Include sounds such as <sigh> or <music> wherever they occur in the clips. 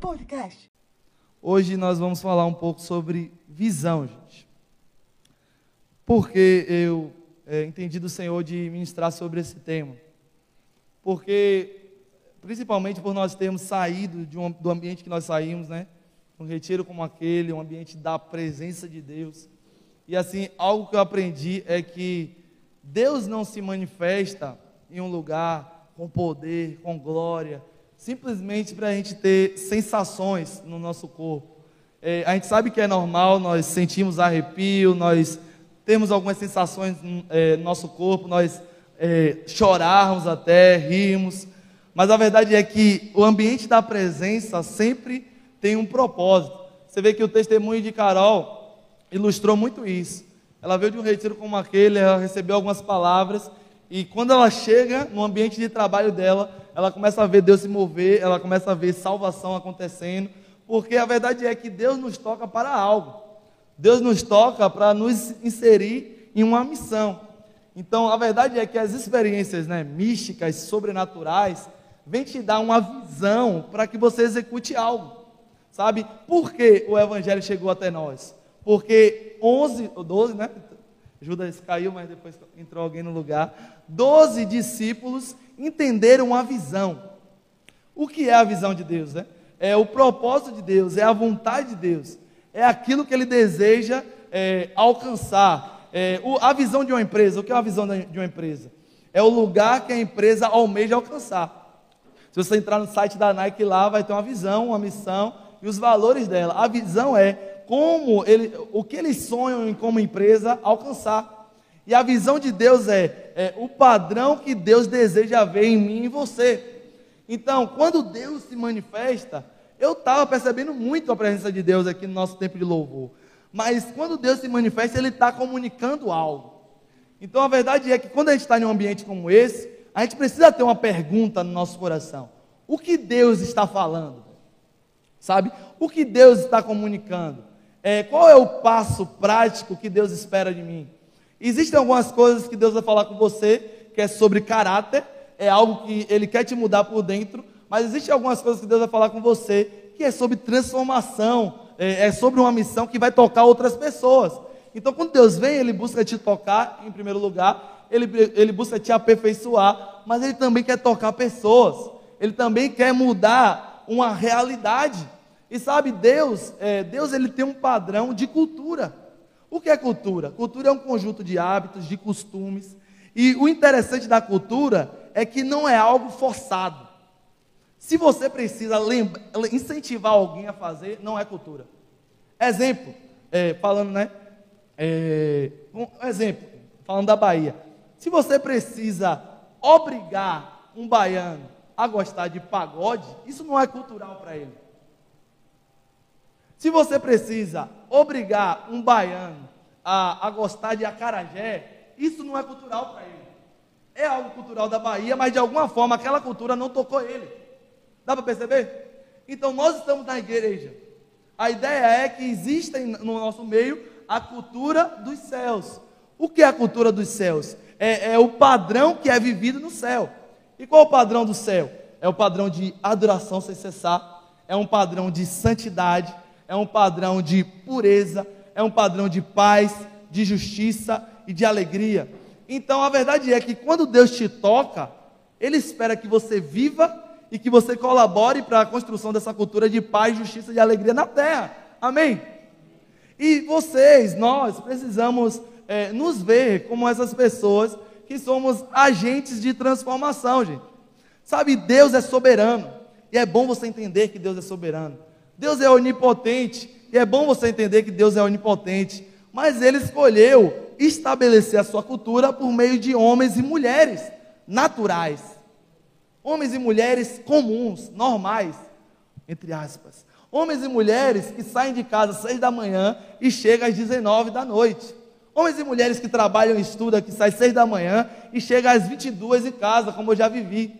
Podcast. Hoje nós vamos falar um pouco sobre visão, gente. Porque eu é, entendi do Senhor de ministrar sobre esse tema. Porque, principalmente por nós termos saído um, do ambiente que nós saímos, né? Um retiro como aquele, um ambiente da presença de Deus. E assim, algo que eu aprendi é que Deus não se manifesta em um lugar com poder, com glória, simplesmente para a gente ter sensações no nosso corpo. É, a gente sabe que é normal, nós sentimos arrepio, nós temos algumas sensações é, no nosso corpo, nós é, chorarmos até, rimos, mas a verdade é que o ambiente da presença sempre tem um propósito. Você vê que o testemunho de Carol ilustrou muito isso. Ela veio de um retiro como aquele, ela recebeu algumas palavras, e quando ela chega no ambiente de trabalho dela, ela começa a ver Deus se mover, ela começa a ver salvação acontecendo, porque a verdade é que Deus nos toca para algo. Deus nos toca para nos inserir em uma missão. Então, a verdade é que as experiências né, místicas, sobrenaturais, vêm te dar uma visão para que você execute algo. Sabe? Por que o Evangelho chegou até nós? Porque 11, ou 12, né? Judas caiu, mas depois entrou alguém no lugar. Doze discípulos entenderam a visão. O que é a visão de Deus? Né? É o propósito de Deus, é a vontade de Deus, é aquilo que Ele deseja é, alcançar. É, o, a visão de uma empresa, o que é a visão de uma empresa? É o lugar que a empresa almeja alcançar. Se você entrar no site da Nike lá, vai ter uma visão, uma missão e os valores dela. A visão é como ele, o que eles sonham em como empresa alcançar. E a visão de Deus é, é o padrão que Deus deseja ver em mim e em você. Então, quando Deus se manifesta, eu estava percebendo muito a presença de Deus aqui no nosso tempo de louvor. Mas quando Deus se manifesta, Ele está comunicando algo. Então a verdade é que quando a gente está em um ambiente como esse, a gente precisa ter uma pergunta no nosso coração: o que Deus está falando? Sabe? O que Deus está comunicando? É, qual é o passo prático que Deus espera de mim? Existem algumas coisas que Deus vai falar com você, que é sobre caráter, é algo que Ele quer te mudar por dentro, mas existem algumas coisas que Deus vai falar com você, que é sobre transformação, é, é sobre uma missão que vai tocar outras pessoas. Então, quando Deus vem, Ele busca te tocar, em primeiro lugar, Ele, ele busca te aperfeiçoar, mas Ele também quer tocar pessoas, Ele também quer mudar uma realidade. E sabe, Deus, é, Deus ele tem um padrão de cultura. O que é cultura? Cultura é um conjunto de hábitos, de costumes. E o interessante da cultura é que não é algo forçado. Se você precisa incentivar alguém a fazer, não é cultura. Exemplo, é, falando, né? É, um exemplo, falando da Bahia. Se você precisa obrigar um baiano a gostar de pagode, isso não é cultural para ele. Se você precisa obrigar um baiano a, a gostar de acarajé, isso não é cultural para ele. É algo cultural da Bahia, mas de alguma forma aquela cultura não tocou ele. Dá para perceber? Então nós estamos na igreja. A ideia é que exista no nosso meio a cultura dos céus. O que é a cultura dos céus? É, é o padrão que é vivido no céu. E qual é o padrão do céu? É o padrão de adoração sem cessar, é um padrão de santidade, é um padrão de pureza, é um padrão de paz, de justiça e de alegria. Então a verdade é que quando Deus te toca, Ele espera que você viva e que você colabore para a construção dessa cultura de paz, justiça e alegria na terra. Amém? E vocês, nós, precisamos é, nos ver como essas pessoas que somos agentes de transformação, gente. Sabe, Deus é soberano. E é bom você entender que Deus é soberano. Deus é onipotente, e é bom você entender que Deus é onipotente, mas ele escolheu estabelecer a sua cultura por meio de homens e mulheres naturais. Homens e mulheres comuns, normais, entre aspas. Homens e mulheres que saem de casa às seis da manhã e chegam às 19 da noite. Homens e mulheres que trabalham e estudam, que saem às seis da manhã e chegam às 22 em casa, como eu já vivi.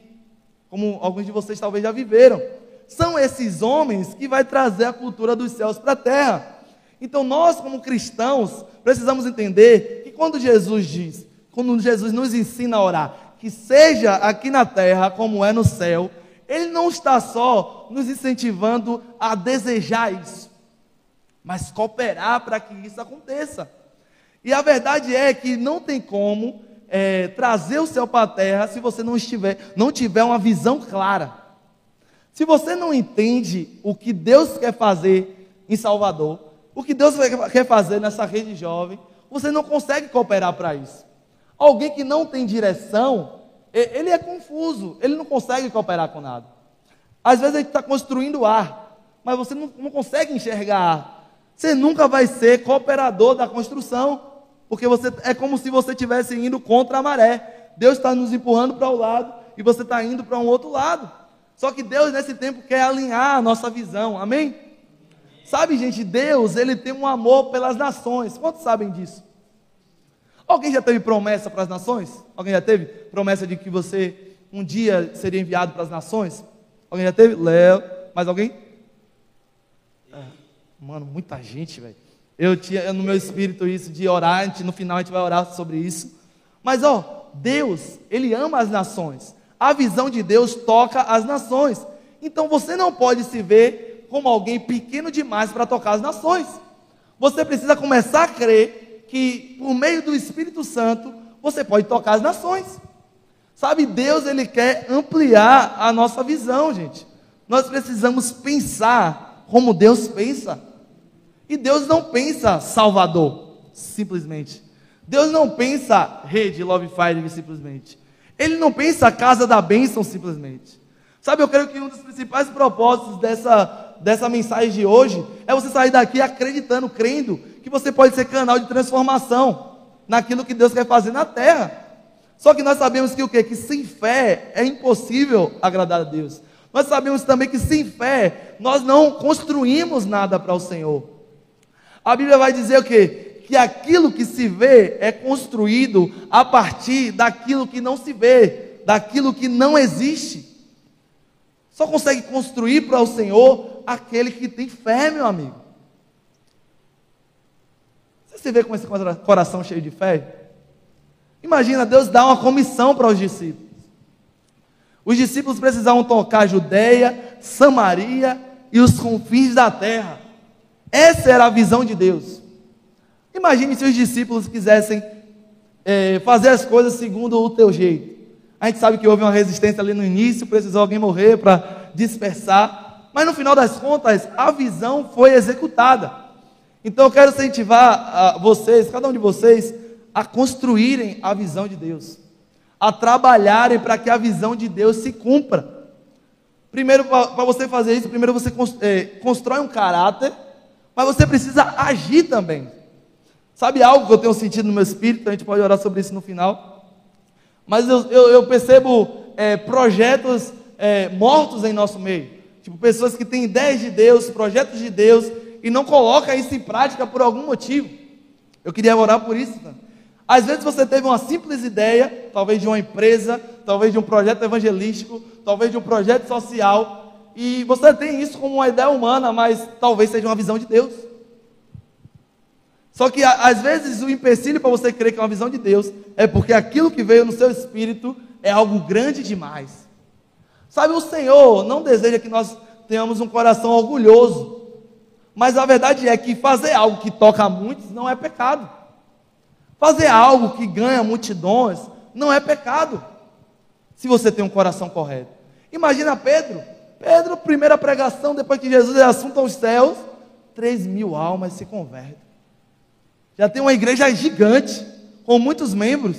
Como alguns de vocês talvez já viveram são esses homens que vai trazer a cultura dos céus para a terra. Então nós, como cristãos, precisamos entender que quando Jesus diz, quando Jesus nos ensina a orar, que seja aqui na terra como é no céu, Ele não está só nos incentivando a desejar isso, mas cooperar para que isso aconteça. E a verdade é que não tem como é, trazer o céu para a terra se você não estiver, não tiver uma visão clara. Se você não entende o que Deus quer fazer em Salvador, o que Deus quer fazer nessa rede jovem, você não consegue cooperar para isso. Alguém que não tem direção, ele é confuso, ele não consegue cooperar com nada. Às vezes a gente está construindo ar, mas você não, não consegue enxergar ar. Você nunca vai ser cooperador da construção, porque você é como se você estivesse indo contra a maré. Deus está nos empurrando para o um lado e você está indo para um outro lado. Só que Deus nesse tempo quer alinhar a nossa visão, amém? Sabe, gente, Deus, ele tem um amor pelas nações. Quantos sabem disso? Alguém já teve promessa para as nações? Alguém já teve promessa de que você um dia seria enviado para as nações? Alguém já teve? Léo, mais alguém? É, mano, muita gente, velho. Eu tinha no meu espírito isso de orar, gente, no final a gente vai orar sobre isso. Mas ó, Deus, ele ama as nações. A visão de Deus toca as nações. Então você não pode se ver como alguém pequeno demais para tocar as nações. Você precisa começar a crer que por meio do Espírito Santo você pode tocar as nações. Sabe, Deus ele quer ampliar a nossa visão, gente. Nós precisamos pensar como Deus pensa. E Deus não pensa Salvador, simplesmente. Deus não pensa rede Love Fire simplesmente. Ele não pensa casa da bênção simplesmente. Sabe, eu creio que um dos principais propósitos dessa, dessa mensagem de hoje é você sair daqui acreditando, crendo que você pode ser canal de transformação naquilo que Deus quer fazer na terra. Só que nós sabemos que o quê? Que sem fé é impossível agradar a Deus. Nós sabemos também que sem fé nós não construímos nada para o Senhor. A Bíblia vai dizer o quê? Que aquilo que se vê é construído a partir daquilo que não se vê, daquilo que não existe. Só consegue construir para o Senhor aquele que tem fé, meu amigo. Você se vê com esse coração cheio de fé? Imagina, Deus dá uma comissão para os discípulos. Os discípulos precisavam tocar Judeia, Samaria e os confins da terra. Essa era a visão de Deus. Imagine se os discípulos quisessem é, fazer as coisas segundo o teu jeito. A gente sabe que houve uma resistência ali no início, precisou alguém morrer para dispersar, mas no final das contas, a visão foi executada. Então eu quero incentivar vocês, cada um de vocês, a construírem a visão de Deus, a trabalharem para que a visão de Deus se cumpra. Primeiro, para você fazer isso, primeiro você é, constrói um caráter, mas você precisa agir também. Sabe algo que eu tenho sentido no meu espírito? A gente pode orar sobre isso no final. Mas eu, eu, eu percebo é, projetos é, mortos em nosso meio. Tipo, pessoas que têm ideias de Deus, projetos de Deus, e não coloca isso em prática por algum motivo. Eu queria orar por isso. Tá? Às vezes você teve uma simples ideia, talvez de uma empresa, talvez de um projeto evangelístico, talvez de um projeto social, e você tem isso como uma ideia humana, mas talvez seja uma visão de Deus. Só que às vezes o empecilho para você crer que é uma visão de Deus é porque aquilo que veio no seu espírito é algo grande demais. Sabe, o Senhor não deseja que nós tenhamos um coração orgulhoso, mas a verdade é que fazer algo que toca a muitos não é pecado. Fazer algo que ganha multidões não é pecado. Se você tem um coração correto. Imagina Pedro. Pedro, primeira pregação, depois que Jesus é assunto aos céus, 3 mil almas se convertem. Já tem uma igreja gigante, com muitos membros.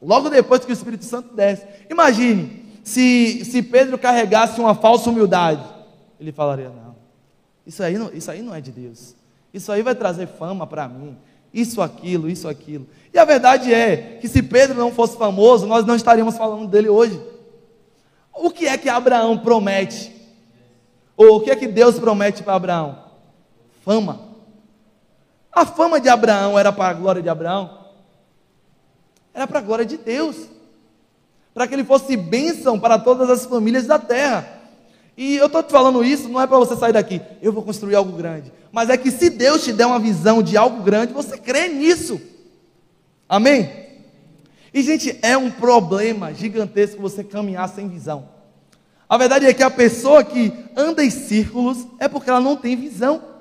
Logo depois que o Espírito Santo desce. Imagine se, se Pedro carregasse uma falsa humildade. Ele falaria: Não, isso aí, não, isso aí não é de Deus. Isso aí vai trazer fama para mim. Isso, aquilo, isso, aquilo. E a verdade é que se Pedro não fosse famoso, nós não estaríamos falando dele hoje. O que é que Abraão promete? Ou o que é que Deus promete para Abraão? Fama. A fama de Abraão era para a glória de Abraão? Era para a glória de Deus. Para que ele fosse bênção para todas as famílias da terra. E eu estou te falando isso, não é para você sair daqui, eu vou construir algo grande. Mas é que se Deus te der uma visão de algo grande, você crê nisso. Amém? E, gente, é um problema gigantesco você caminhar sem visão. A verdade é que a pessoa que anda em círculos é porque ela não tem visão.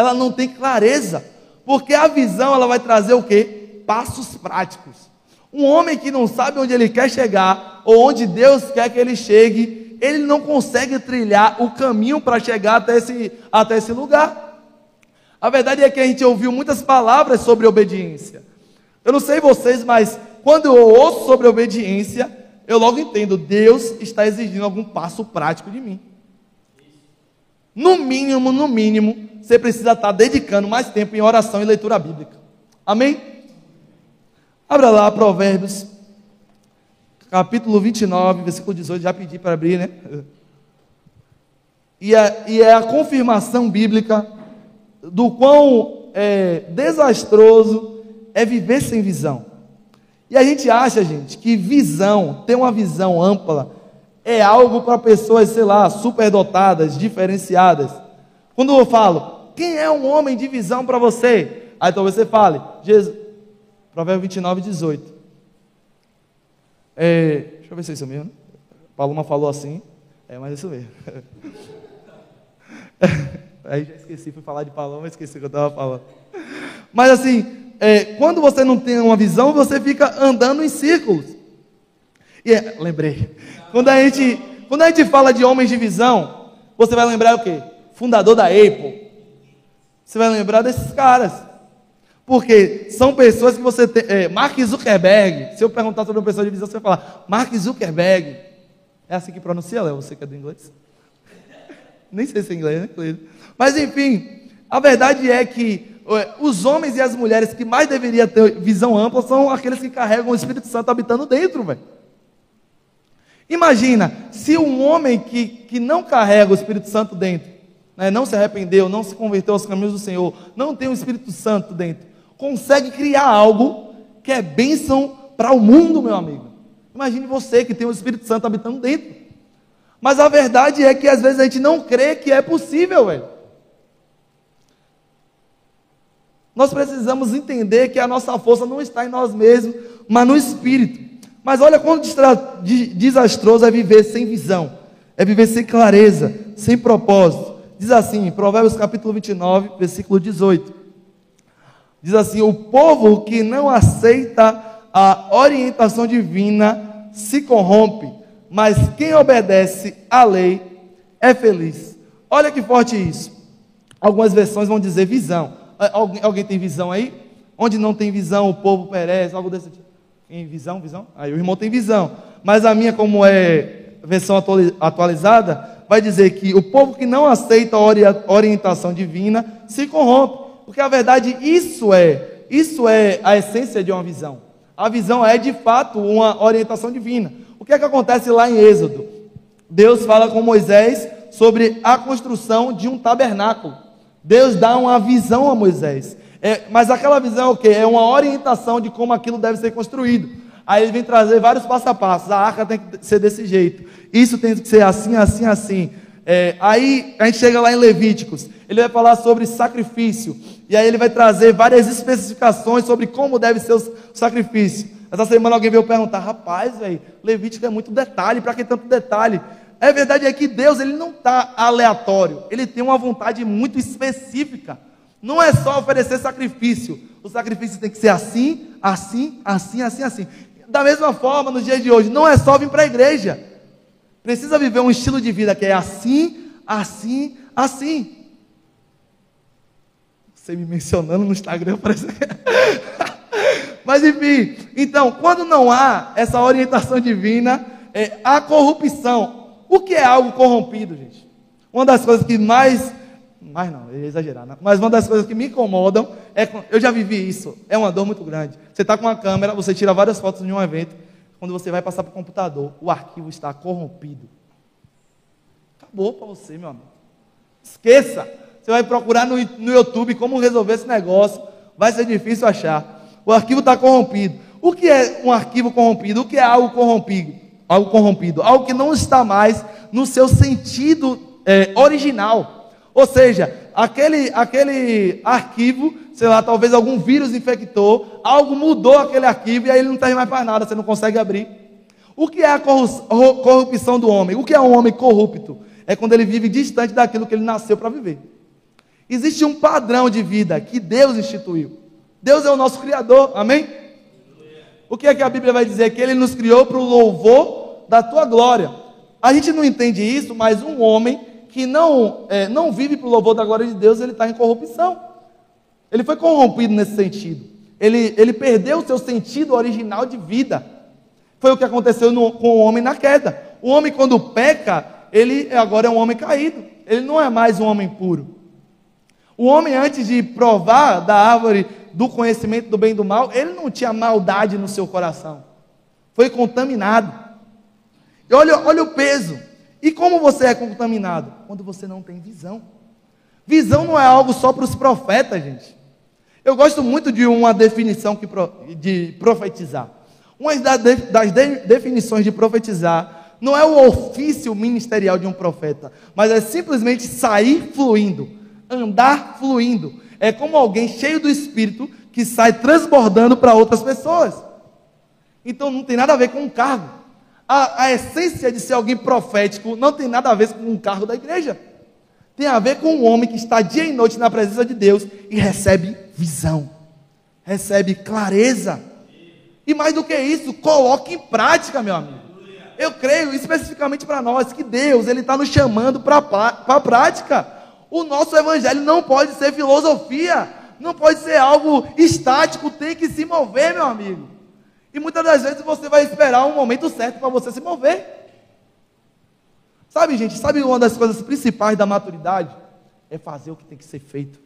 Ela não tem clareza. Porque a visão ela vai trazer o quê? Passos práticos. Um homem que não sabe onde ele quer chegar ou onde Deus quer que ele chegue, ele não consegue trilhar o caminho para chegar até esse, até esse lugar. A verdade é que a gente ouviu muitas palavras sobre obediência. Eu não sei vocês, mas quando eu ouço sobre obediência, eu logo entendo, Deus está exigindo algum passo prático de mim. No mínimo, no mínimo, você precisa estar dedicando mais tempo em oração e leitura bíblica. Amém? Abra lá Provérbios, capítulo 29, versículo 18. Já pedi para abrir, né? E é, e é a confirmação bíblica do quão é, desastroso é viver sem visão. E a gente acha, gente, que visão, ter uma visão ampla, é algo para pessoas, sei lá, superdotadas, diferenciadas. Quando eu falo, quem é um homem de visão para você? Aí talvez você fale, Jesus, Provérbio 29, 18. É, deixa eu ver se é isso mesmo. Paloma falou assim, é, mas é isso mesmo. <laughs> Aí já esqueci, fui falar de Paloma, esqueci o que eu estava falando. Mas assim, é, quando você não tem uma visão, você fica andando em círculos. E é, lembrei. Quando a, gente, quando a gente fala de homens de visão, você vai lembrar o quê? Fundador da Apple. Você vai lembrar desses caras. Porque são pessoas que você tem. É, Mark Zuckerberg. Se eu perguntar sobre uma pessoa de visão, você vai falar, Mark Zuckerberg. É assim que pronuncia, Léo? Você que é do inglês? <laughs> Nem sei se é inglês, né, Mas enfim, a verdade é que os homens e as mulheres que mais deveriam ter visão ampla são aqueles que carregam o Espírito Santo habitando dentro, velho. Imagina, se um homem que, que não carrega o Espírito Santo dentro, né, não se arrependeu, não se converteu aos caminhos do Senhor, não tem o Espírito Santo dentro, consegue criar algo que é bênção para o mundo, meu amigo. Imagine você que tem o Espírito Santo habitando dentro. Mas a verdade é que às vezes a gente não crê que é possível, velho. Nós precisamos entender que a nossa força não está em nós mesmos, mas no Espírito. Mas olha quão desastroso é viver sem visão, é viver sem clareza, sem propósito. Diz assim, Provérbios capítulo 29, versículo 18. Diz assim: O povo que não aceita a orientação divina se corrompe, mas quem obedece à lei é feliz. Olha que forte isso. Algumas versões vão dizer visão. Alguém, alguém tem visão aí? Onde não tem visão, o povo perece, algo desse tipo. Tem visão, visão? Aí o irmão tem visão. Mas a minha, como é versão atualizada, vai dizer que o povo que não aceita a orientação divina se corrompe. Porque a verdade, isso é, isso é a essência de uma visão. A visão é de fato uma orientação divina. O que é que acontece lá em Êxodo? Deus fala com Moisés sobre a construção de um tabernáculo. Deus dá uma visão a Moisés. É, mas aquela visão é o quê? É uma orientação de como aquilo deve ser construído. Aí ele vem trazer vários passo a passo. A arca tem que ser desse jeito. Isso tem que ser assim, assim, assim. É, aí a gente chega lá em Levíticos. Ele vai falar sobre sacrifício. E aí ele vai trazer várias especificações sobre como deve ser o sacrifício. Essa semana alguém veio perguntar: rapaz, velho, Levítico é muito detalhe. Para que tanto detalhe? É verdade é que Deus ele não está aleatório, ele tem uma vontade muito específica. Não é só oferecer sacrifício. O sacrifício tem que ser assim, assim, assim, assim, assim. Da mesma forma, nos dias de hoje, não é só vir para a igreja. Precisa viver um estilo de vida que é assim, assim, assim. Você me mencionando no Instagram <laughs> parece. <laughs> Mas enfim, então, quando não há essa orientação divina, é, a corrupção, o que é algo corrompido, gente? Uma das coisas que mais. Mais não, eu ia exagerar, não. mas uma das coisas que me incomodam é. Eu já vivi isso, é uma dor muito grande. Você está com uma câmera, você tira várias fotos de um evento, quando você vai passar para o computador, o arquivo está corrompido. Acabou para você, meu amigo. Esqueça. Você vai procurar no, no YouTube como resolver esse negócio. Vai ser difícil achar. O arquivo está corrompido. O que é um arquivo corrompido? O que é algo corrompido? algo corrompido, algo que não está mais no seu sentido é, original. Ou seja, aquele, aquele arquivo, sei lá, talvez algum vírus infectou, algo mudou aquele arquivo e aí ele não tem mais para nada, você não consegue abrir. O que é a corrupção do homem? O que é um homem corrupto? É quando ele vive distante daquilo que ele nasceu para viver. Existe um padrão de vida que Deus instituiu. Deus é o nosso Criador, amém? O que é que a Bíblia vai dizer? Que Ele nos criou para o louvor da tua glória. A gente não entende isso, mas um homem que não, é, não vive para o louvor da glória de Deus, ele está em corrupção. Ele foi corrompido nesse sentido. Ele, ele perdeu o seu sentido original de vida. Foi o que aconteceu no, com o homem na queda. O homem, quando peca, ele agora é um homem caído. Ele não é mais um homem puro. O homem, antes de provar da árvore do conhecimento do bem e do mal, ele não tinha maldade no seu coração. Foi contaminado. E olha, olha o peso. E como você é contaminado? Quando você não tem visão. Visão não é algo só para os profetas, gente. Eu gosto muito de uma definição que, de profetizar. Uma das definições de profetizar não é o ofício ministerial de um profeta, mas é simplesmente sair fluindo, andar fluindo. É como alguém cheio do Espírito que sai transbordando para outras pessoas. Então não tem nada a ver com um cargo a, a essência de ser alguém profético não tem nada a ver com um cargo da igreja. Tem a ver com um homem que está dia e noite na presença de Deus e recebe visão, recebe clareza. E mais do que isso, coloque em prática, meu amigo. Eu creio especificamente para nós que Deus ele está nos chamando para a prática. O nosso evangelho não pode ser filosofia, não pode ser algo estático, tem que se mover, meu amigo. E muitas das vezes você vai esperar um momento certo para você se mover. Sabe, gente, sabe uma das coisas principais da maturidade? É fazer o que tem que ser feito.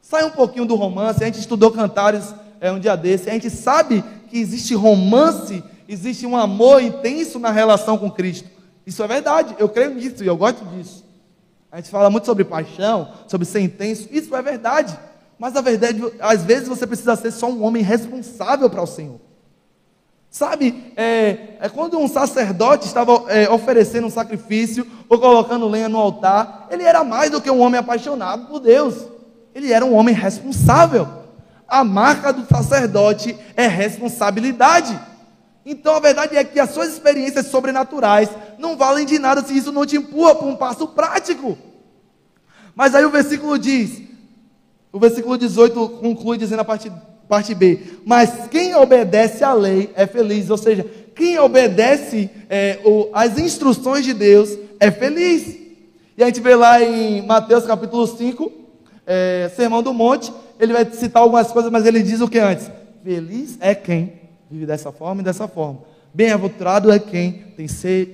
Sai um pouquinho do romance, a gente estudou cantares é, um dia desse, a gente sabe que existe romance, existe um amor intenso na relação com Cristo. Isso é verdade, eu creio nisso e eu gosto disso. A gente fala muito sobre paixão, sobre ser intenso, isso é verdade. Mas a verdade, às vezes você precisa ser só um homem responsável para o Senhor. Sabe, é, é quando um sacerdote estava é, oferecendo um sacrifício ou colocando lenha no altar, ele era mais do que um homem apaixonado por Deus. Ele era um homem responsável. A marca do sacerdote é responsabilidade. Então a verdade é que as suas experiências sobrenaturais não valem de nada se isso não te empurra para um passo prático. Mas aí o versículo diz: o versículo 18 conclui dizendo a parte, parte B: Mas quem obedece à lei é feliz, ou seja, quem obedece é, o, as instruções de Deus é feliz. E a gente vê lá em Mateus capítulo 5, é, Sermão do Monte, ele vai citar algumas coisas, mas ele diz o que antes? Feliz é quem vive dessa forma e dessa forma. Bem-aventurado é quem tem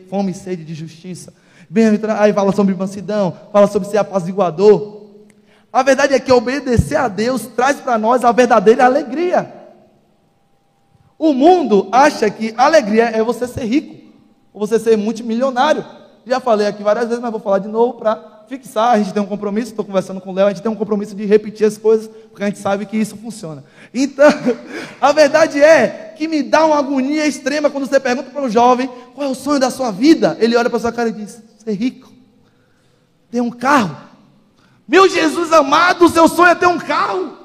fome e sede de justiça. Bem-aventurado, aí fala sobre mansidão, fala sobre ser apaziguador. A verdade é que obedecer a Deus traz para nós a verdadeira alegria. O mundo acha que alegria é você ser rico, ou você ser multimilionário. Já falei aqui várias vezes, mas vou falar de novo para fixar. A gente tem um compromisso, estou conversando com o Léo, a gente tem um compromisso de repetir as coisas, porque a gente sabe que isso funciona. Então, <laughs> a verdade é que me dá uma agonia extrema quando você pergunta para um jovem qual é o sonho da sua vida. Ele olha para sua cara e diz: ser rico, ter um carro. Meu Jesus amado, o seu sonho é ter um carro.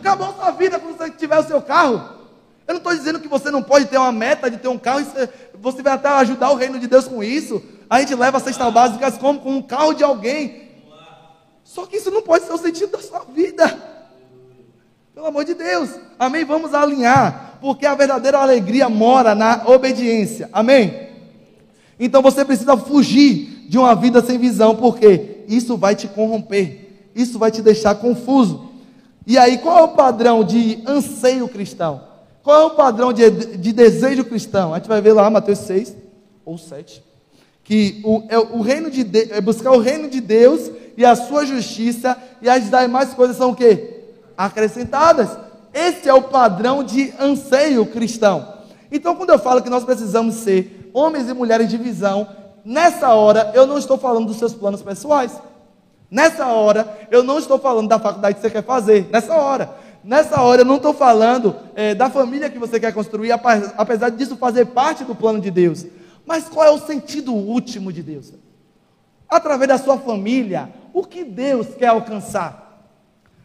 Acabou sua vida quando você tiver o seu carro. Eu não estou dizendo que você não pode ter uma meta de ter um carro, você vai até ajudar o reino de Deus com isso. A gente leva cestas básicas como com um carro de alguém. Só que isso não pode ser o sentido da sua vida. Pelo amor de Deus. Amém? Vamos alinhar. Porque a verdadeira alegria mora na obediência. Amém? Então você precisa fugir de uma vida sem visão, porque isso vai te corromper, isso vai te deixar confuso. E aí, qual é o padrão de anseio cristão? Qual é o padrão de, de desejo cristão? A gente vai ver lá, Mateus 6 ou 7. Que o, é, o reino de Deus, é buscar o reino de Deus e a sua justiça, e as demais coisas são o quê? Acrescentadas. Esse é o padrão de anseio cristão. Então, quando eu falo que nós precisamos ser homens e mulheres de visão, Nessa hora, eu não estou falando dos seus planos pessoais. Nessa hora, eu não estou falando da faculdade que você quer fazer. Nessa hora. Nessa hora, eu não estou falando é, da família que você quer construir, apesar disso fazer parte do plano de Deus. Mas qual é o sentido último de Deus? Através da sua família, o que Deus quer alcançar?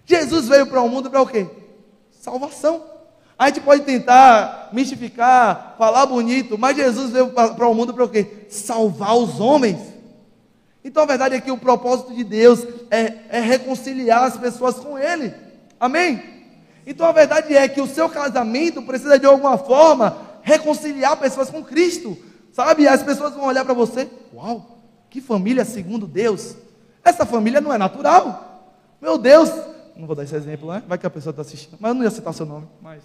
Jesus veio para o mundo para o quê? Salvação. A gente pode tentar mistificar, falar bonito, mas Jesus veio para o mundo para o quê? Salvar os homens. Então a verdade é que o propósito de Deus é, é reconciliar as pessoas com Ele. Amém? Então a verdade é que o seu casamento precisa de alguma forma reconciliar pessoas com Cristo. Sabe? As pessoas vão olhar para você, uau, que família segundo Deus. Essa família não é natural. Meu Deus, não vou dar esse exemplo, né? Vai que a pessoa está assistindo, mas eu não ia citar seu nome, mas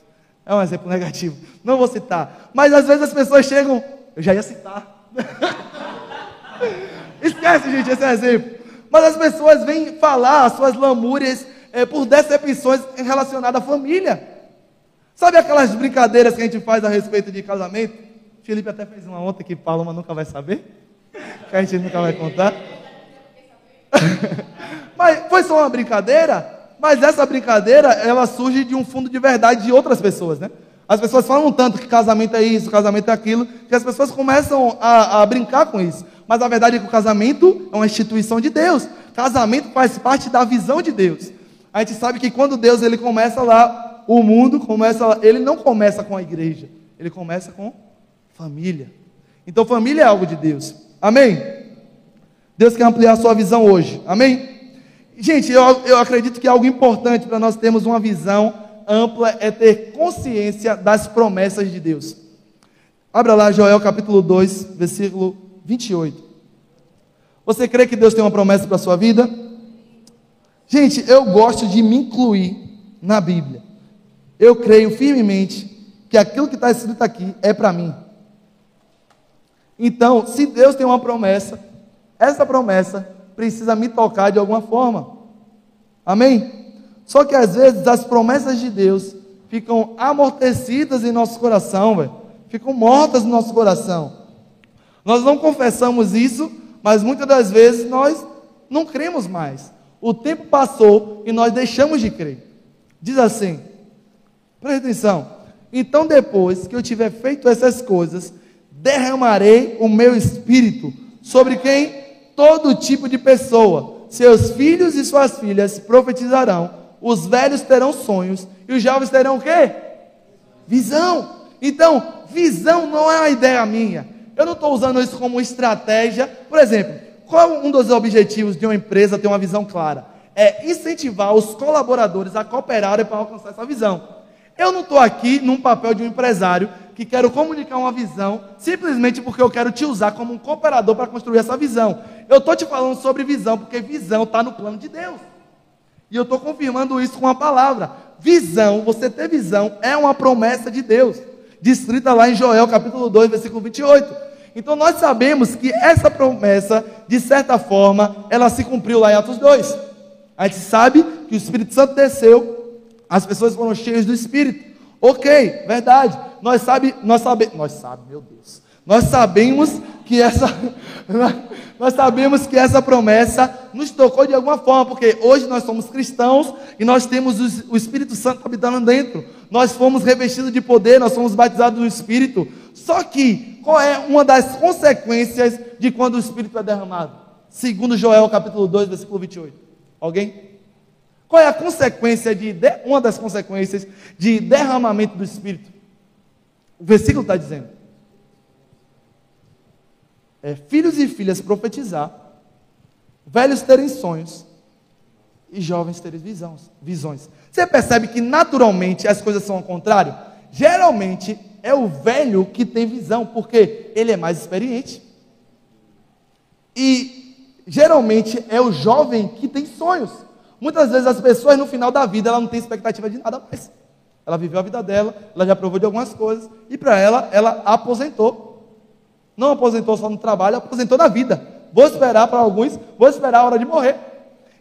é um exemplo negativo. Não vou citar. Mas às vezes as pessoas chegam, eu já ia citar. <laughs> Esquece, gente, esse é exemplo. Mas as pessoas vêm falar as suas lamúrias é, por decepções relacionadas à família. Sabe aquelas brincadeiras que a gente faz a respeito de casamento? Felipe até fez uma ontem que Paloma nunca vai saber, <laughs> que a gente nunca vai contar. <laughs> mas foi só uma brincadeira, mas essa brincadeira, ela surge de um fundo de verdade de outras pessoas, né? As pessoas falam tanto que casamento é isso, casamento é aquilo, que as pessoas começam a, a brincar com isso. Mas a verdade é que o casamento é uma instituição de Deus. Casamento faz parte da visão de Deus. A gente sabe que quando Deus ele começa lá, o mundo começa lá, ele não começa com a igreja, ele começa com família. Então família é algo de Deus. Amém? Deus quer ampliar a sua visão hoje. Amém? Gente, eu, eu acredito que algo importante para nós termos uma visão ampla é ter consciência das promessas de Deus. Abra lá Joel capítulo 2, versículo 28. Você crê que Deus tem uma promessa para a sua vida? Gente, eu gosto de me incluir na Bíblia. Eu creio firmemente que aquilo que está escrito aqui é para mim. Então, se Deus tem uma promessa, essa promessa precisa me tocar de alguma forma. Amém? Só que às vezes as promessas de Deus ficam amortecidas em nosso coração, véio. ficam mortas no nosso coração. Nós não confessamos isso, mas muitas das vezes nós não cremos mais. O tempo passou e nós deixamos de crer. Diz assim, presta atenção. Então, depois que eu tiver feito essas coisas, derramarei o meu espírito sobre quem? Todo tipo de pessoa. Seus filhos e suas filhas profetizarão, os velhos terão sonhos e os jovens terão o quê? Visão. Então, visão não é uma ideia minha. Eu não estou usando isso como estratégia. Por exemplo, qual é um dos objetivos de uma empresa ter uma visão clara? É incentivar os colaboradores a cooperarem para alcançar essa visão. Eu não estou aqui num papel de um empresário que quero comunicar uma visão simplesmente porque eu quero te usar como um cooperador para construir essa visão. Eu estou te falando sobre visão porque visão está no plano de Deus. E eu estou confirmando isso com a palavra. Visão, você ter visão, é uma promessa de Deus, descrita lá em Joel capítulo 2, versículo 28. Então nós sabemos que essa promessa, de certa forma, ela se cumpriu lá em Atos 2. A gente sabe que o Espírito Santo desceu, as pessoas foram cheias do Espírito. Ok, verdade. Nós sabe, nós sabemos, nós sabe, meu Deus. Nós sabemos que essa <laughs> nós sabemos que essa promessa nos tocou de alguma forma, porque hoje nós somos cristãos e nós temos o Espírito Santo habitando dentro. Nós fomos revestidos de poder, nós somos batizados no Espírito. Só que qual é uma das consequências de quando o Espírito é derramado? Segundo Joel capítulo 2, versículo 28. Alguém? Qual é a consequência de, uma das consequências de derramamento do Espírito? O versículo está dizendo: é, filhos e filhas profetizar, velhos terem sonhos e jovens terem visões, visões. Você percebe que naturalmente as coisas são ao contrário? Geralmente é o velho que tem visão, porque ele é mais experiente. E geralmente é o jovem que tem sonhos. Muitas vezes as pessoas no final da vida ela não tem expectativa de nada mais. Ela viveu a vida dela, ela já provou de algumas coisas e para ela ela aposentou. Não aposentou só no trabalho, aposentou na vida. Vou esperar para alguns, vou esperar a hora de morrer.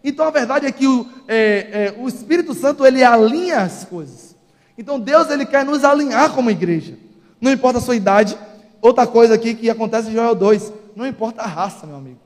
Então a verdade é que o, é, é, o Espírito Santo ele alinha as coisas. Então Deus ele quer nos alinhar como igreja. Não importa a sua idade. Outra coisa aqui que acontece em Joel 2, não importa a raça, meu amigo.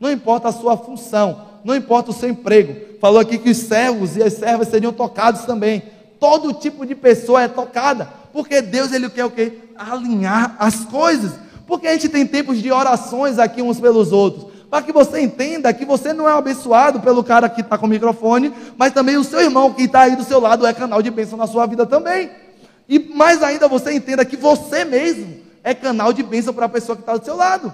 Não importa a sua função, não importa o seu emprego, falou aqui que os servos e as servas seriam tocados também. Todo tipo de pessoa é tocada, porque Deus ele quer o quê? Alinhar as coisas. Porque a gente tem tempos de orações aqui uns pelos outros, para que você entenda que você não é abençoado pelo cara que está com o microfone, mas também o seu irmão que está aí do seu lado é canal de bênção na sua vida também. E mais ainda você entenda que você mesmo é canal de bênção para a pessoa que está do seu lado.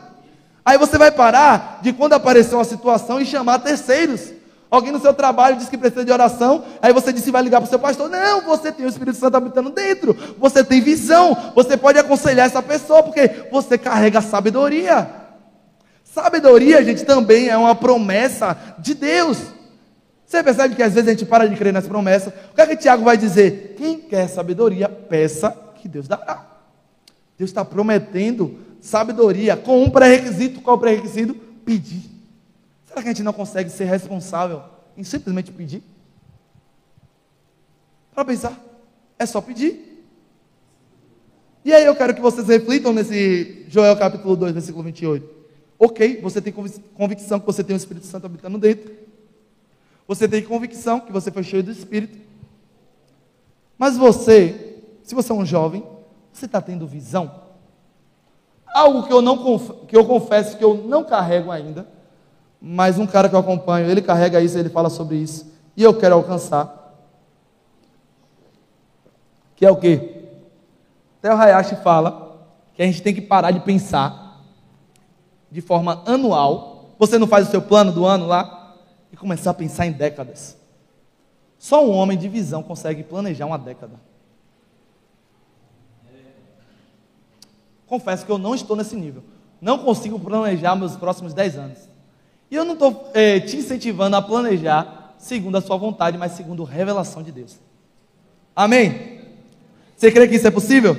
Aí você vai parar de quando aparecer uma situação e chamar terceiros. Alguém no seu trabalho diz que precisa de oração, aí você disse vai ligar para o seu pastor. Não, você tem o Espírito Santo habitando dentro, você tem visão, você pode aconselhar essa pessoa, porque você carrega sabedoria. Sabedoria, gente, também é uma promessa de Deus. Você percebe que às vezes a gente para de crer nas promessas. O que é que Tiago vai dizer? Quem quer sabedoria, peça que Deus dará. Deus está prometendo sabedoria com um pré-requisito. Qual o pré-requisito? Pedir. Será que a gente não consegue ser responsável em simplesmente pedir? Para pensar, é só pedir. E aí eu quero que vocês reflitam nesse Joel capítulo 2, versículo 28. Ok, você tem convicção que você tem o Espírito Santo habitando dentro. Você tem convicção que você foi cheio do Espírito. Mas você, se você é um jovem, você está tendo visão? Algo que eu, não, que eu confesso que eu não carrego ainda, mas um cara que eu acompanho, ele carrega isso, ele fala sobre isso, e eu quero alcançar. Que é o quê? Até o Hayashi fala que a gente tem que parar de pensar de forma anual. Você não faz o seu plano do ano lá? e começar a pensar em décadas. Só um homem de visão consegue planejar uma década. Confesso que eu não estou nesse nível. Não consigo planejar meus próximos 10 anos. E eu não estou é, te incentivando a planejar segundo a sua vontade, mas segundo a revelação de Deus. Amém? Você crê que isso é possível?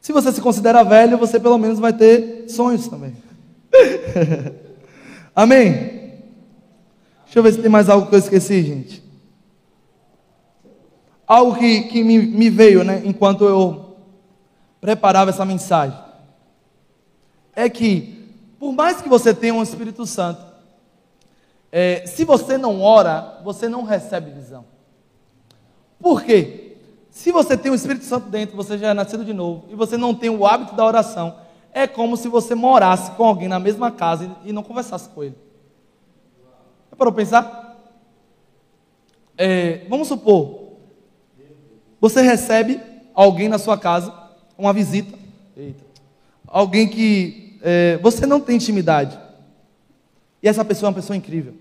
Se você se considera velho, você pelo menos vai ter sonhos também. <laughs> Amém? Deixa eu ver se tem mais algo que eu esqueci, gente. Algo que, que me, me veio, né, enquanto eu preparava essa mensagem. É que, por mais que você tenha um Espírito Santo, é, se você não ora, você não recebe visão. Por quê? Se você tem o Espírito Santo dentro, você já é nascido de novo, e você não tem o hábito da oração, é como se você morasse com alguém na mesma casa e não conversasse com ele. É para pensar? É, vamos supor, você recebe alguém na sua casa, uma visita, Eita. alguém que é, você não tem intimidade, e essa pessoa é uma pessoa incrível.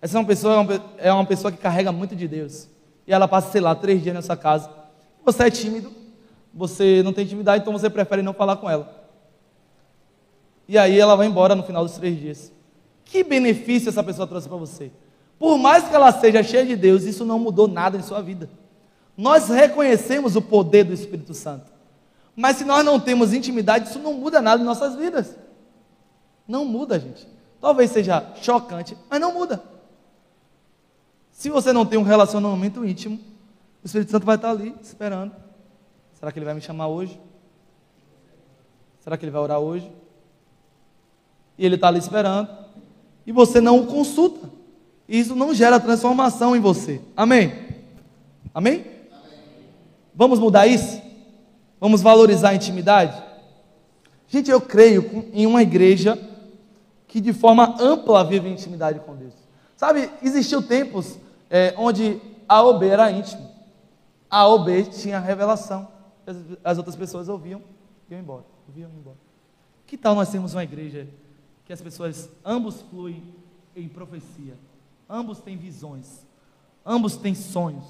Essa é uma pessoa, é uma, é pessoa que carrega muito de Deus. E ela passa, sei lá, três dias nessa casa. Você é tímido, você não tem intimidade, então você prefere não falar com ela e aí ela vai embora no final dos três dias. Que benefício essa pessoa trouxe para você? Por mais que ela seja cheia de Deus, isso não mudou nada em sua vida. Nós reconhecemos o poder do Espírito Santo. Mas se nós não temos intimidade, isso não muda nada em nossas vidas. Não muda, gente. Talvez seja chocante, mas não muda. Se você não tem um relacionamento íntimo, o Espírito Santo vai estar ali esperando. Será que ele vai me chamar hoje? Será que ele vai orar hoje? e ele está ali esperando, e você não o consulta. E isso não gera transformação em você. Amém? Amém? Amém? Vamos mudar isso? Vamos valorizar a intimidade? Gente, eu creio em uma igreja que de forma ampla vive intimidade com Deus. Sabe, existiu tempos é, onde A ou B era íntimo. A ou B tinha revelação. As, as outras pessoas ouviam e iam embora. Ouviam e embora. Que tal nós termos uma igreja que as pessoas, ambos fluem em profecia, ambos têm visões, ambos têm sonhos.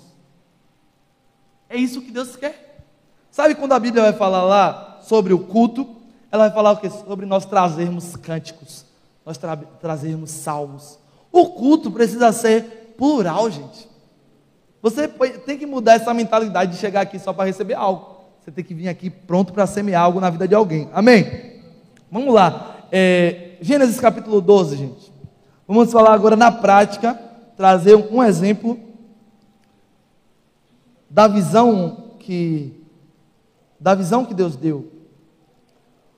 É isso que Deus quer. Sabe quando a Bíblia vai falar lá sobre o culto? Ela vai falar o que? Sobre nós trazermos cânticos, nós tra trazermos salmos. O culto precisa ser plural, gente. Você tem que mudar essa mentalidade de chegar aqui só para receber algo. Você tem que vir aqui pronto para semear algo na vida de alguém. Amém? Vamos lá. É, Gênesis capítulo 12, gente. Vamos falar agora na prática, trazer um exemplo da visão que da visão que Deus deu.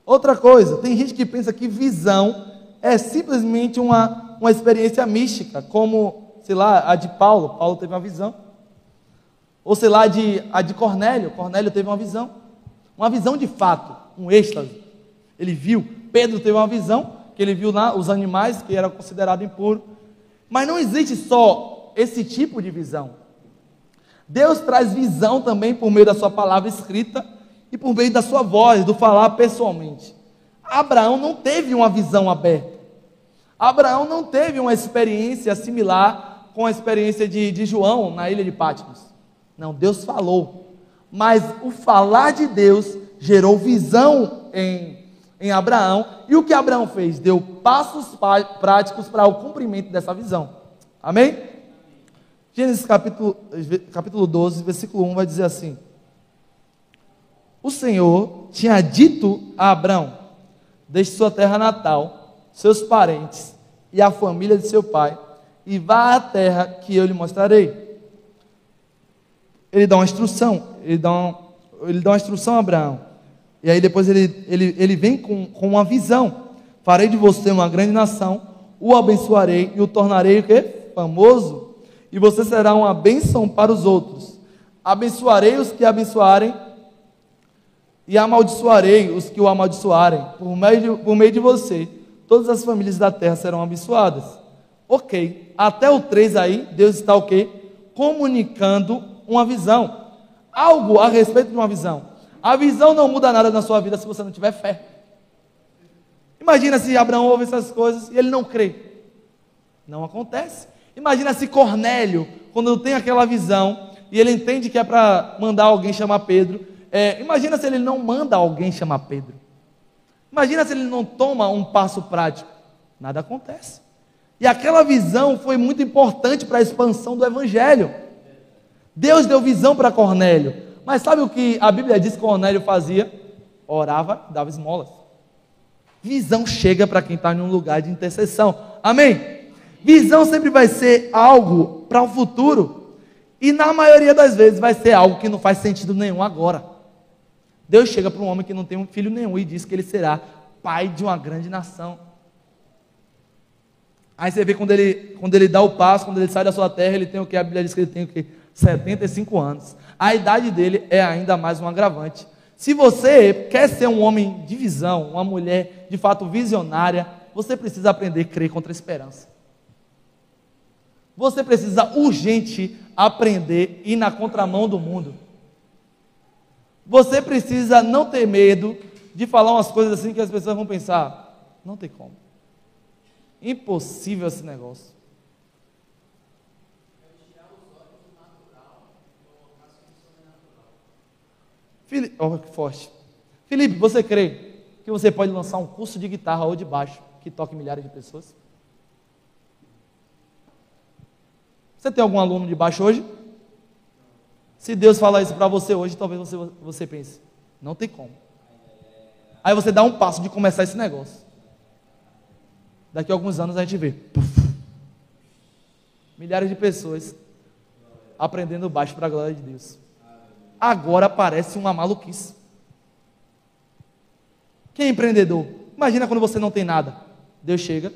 Outra coisa, tem gente que pensa que visão é simplesmente uma, uma experiência mística, como, sei lá, a de Paulo. Paulo teve uma visão. Ou sei lá, a de, a de Cornélio. Cornélio teve uma visão. Uma visão de fato, um êxtase. Ele viu. Pedro teve uma visão que ele viu lá os animais que eram considerados impuros. Mas não existe só esse tipo de visão. Deus traz visão também por meio da sua palavra escrita e por meio da sua voz, do falar pessoalmente. Abraão não teve uma visão aberta. Abraão não teve uma experiência similar com a experiência de, de João na ilha de Patmos. Não, Deus falou. Mas o falar de Deus gerou visão em, em Abraão. E o que Abraão fez? Deu passos práticos para o cumprimento dessa visão. Amém? Gênesis capítulo, capítulo 12, versículo 1 vai dizer assim: O Senhor tinha dito a Abraão: Deixe sua terra natal, seus parentes e a família de seu pai, e vá à terra que eu lhe mostrarei. Ele dá uma instrução, ele dá uma, ele dá uma instrução a Abraão. E aí depois ele, ele, ele vem com, com uma visão. Farei de você uma grande nação, o abençoarei e o tornarei o quê? Famoso e você será uma bênção para os outros. Abençoarei os que abençoarem, e amaldiçoarei os que o amaldiçoarem. Por meio de, por meio de você, todas as famílias da terra serão abençoadas. Ok, até o 3 aí, Deus está o quê? Comunicando uma visão. Algo a respeito de uma visão. A visão não muda nada na sua vida se você não tiver fé. Imagina se Abraão ouve essas coisas e ele não crê. Não acontece. Imagina se Cornélio, quando tem aquela visão e ele entende que é para mandar alguém chamar Pedro, é, imagina se ele não manda alguém chamar Pedro. Imagina se ele não toma um passo prático. Nada acontece. E aquela visão foi muito importante para a expansão do evangelho. Deus deu visão para Cornélio. Mas sabe o que a Bíblia diz que Cornélio fazia? Orava, dava esmolas. Visão chega para quem está em um lugar de intercessão. Amém? Visão sempre vai ser algo para o futuro. E na maioria das vezes vai ser algo que não faz sentido nenhum agora. Deus chega para um homem que não tem um filho nenhum e diz que ele será pai de uma grande nação. Aí você vê quando ele, quando ele dá o passo, quando ele sai da sua terra, ele tem o que? A Bíblia diz que ele tem o que? 75 anos. A idade dele é ainda mais um agravante. Se você quer ser um homem de visão, uma mulher de fato visionária, você precisa aprender a crer contra a esperança. Você precisa urgente aprender e ir na contramão do mundo. Você precisa não ter medo de falar umas coisas assim que as pessoas vão pensar. Não tem como. Impossível esse negócio. Filipe, oh, que forte. Felipe, você crê que você pode lançar um curso de guitarra ou de baixo que toque milhares de pessoas? Você tem algum aluno de baixo hoje? Se Deus falar isso para você hoje, talvez você, você pense, não tem como. Aí você dá um passo de começar esse negócio. Daqui a alguns anos a gente vê. Puff, milhares de pessoas aprendendo baixo para a glória de Deus. Agora parece uma maluquice. Quem é empreendedor? Imagina quando você não tem nada. Deus chega,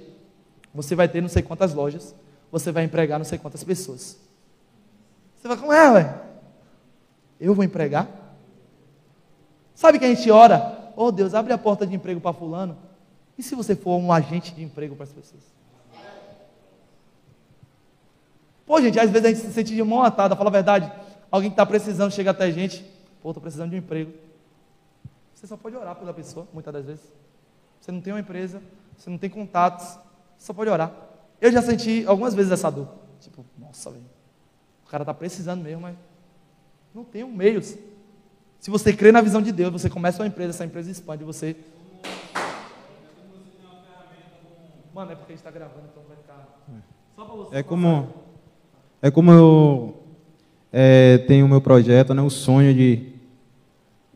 você vai ter não sei quantas lojas, você vai empregar não sei quantas pessoas. Você vai, como é, ué? Eu vou empregar? Sabe que a gente ora? Oh Deus, abre a porta de emprego para fulano. E se você for um agente de emprego para as pessoas? Pô, gente, às vezes a gente se sente de mão atada, fala a verdade. Alguém que está precisando chega até a gente, pô, estou precisando de um emprego. Você só pode orar pela pessoa, muitas das vezes. Você não tem uma empresa, você não tem contatos, você só pode orar. Eu já senti algumas vezes essa dor. Tipo, nossa, velho. O cara está precisando mesmo, mas não tem um meios. Se você crê na visão de Deus, você começa uma empresa, essa empresa expande, você. Mano, é porque a gente está gravando, então vai ficar. Só para você. É como, é como eu é, tenho o meu projeto, né, o sonho de,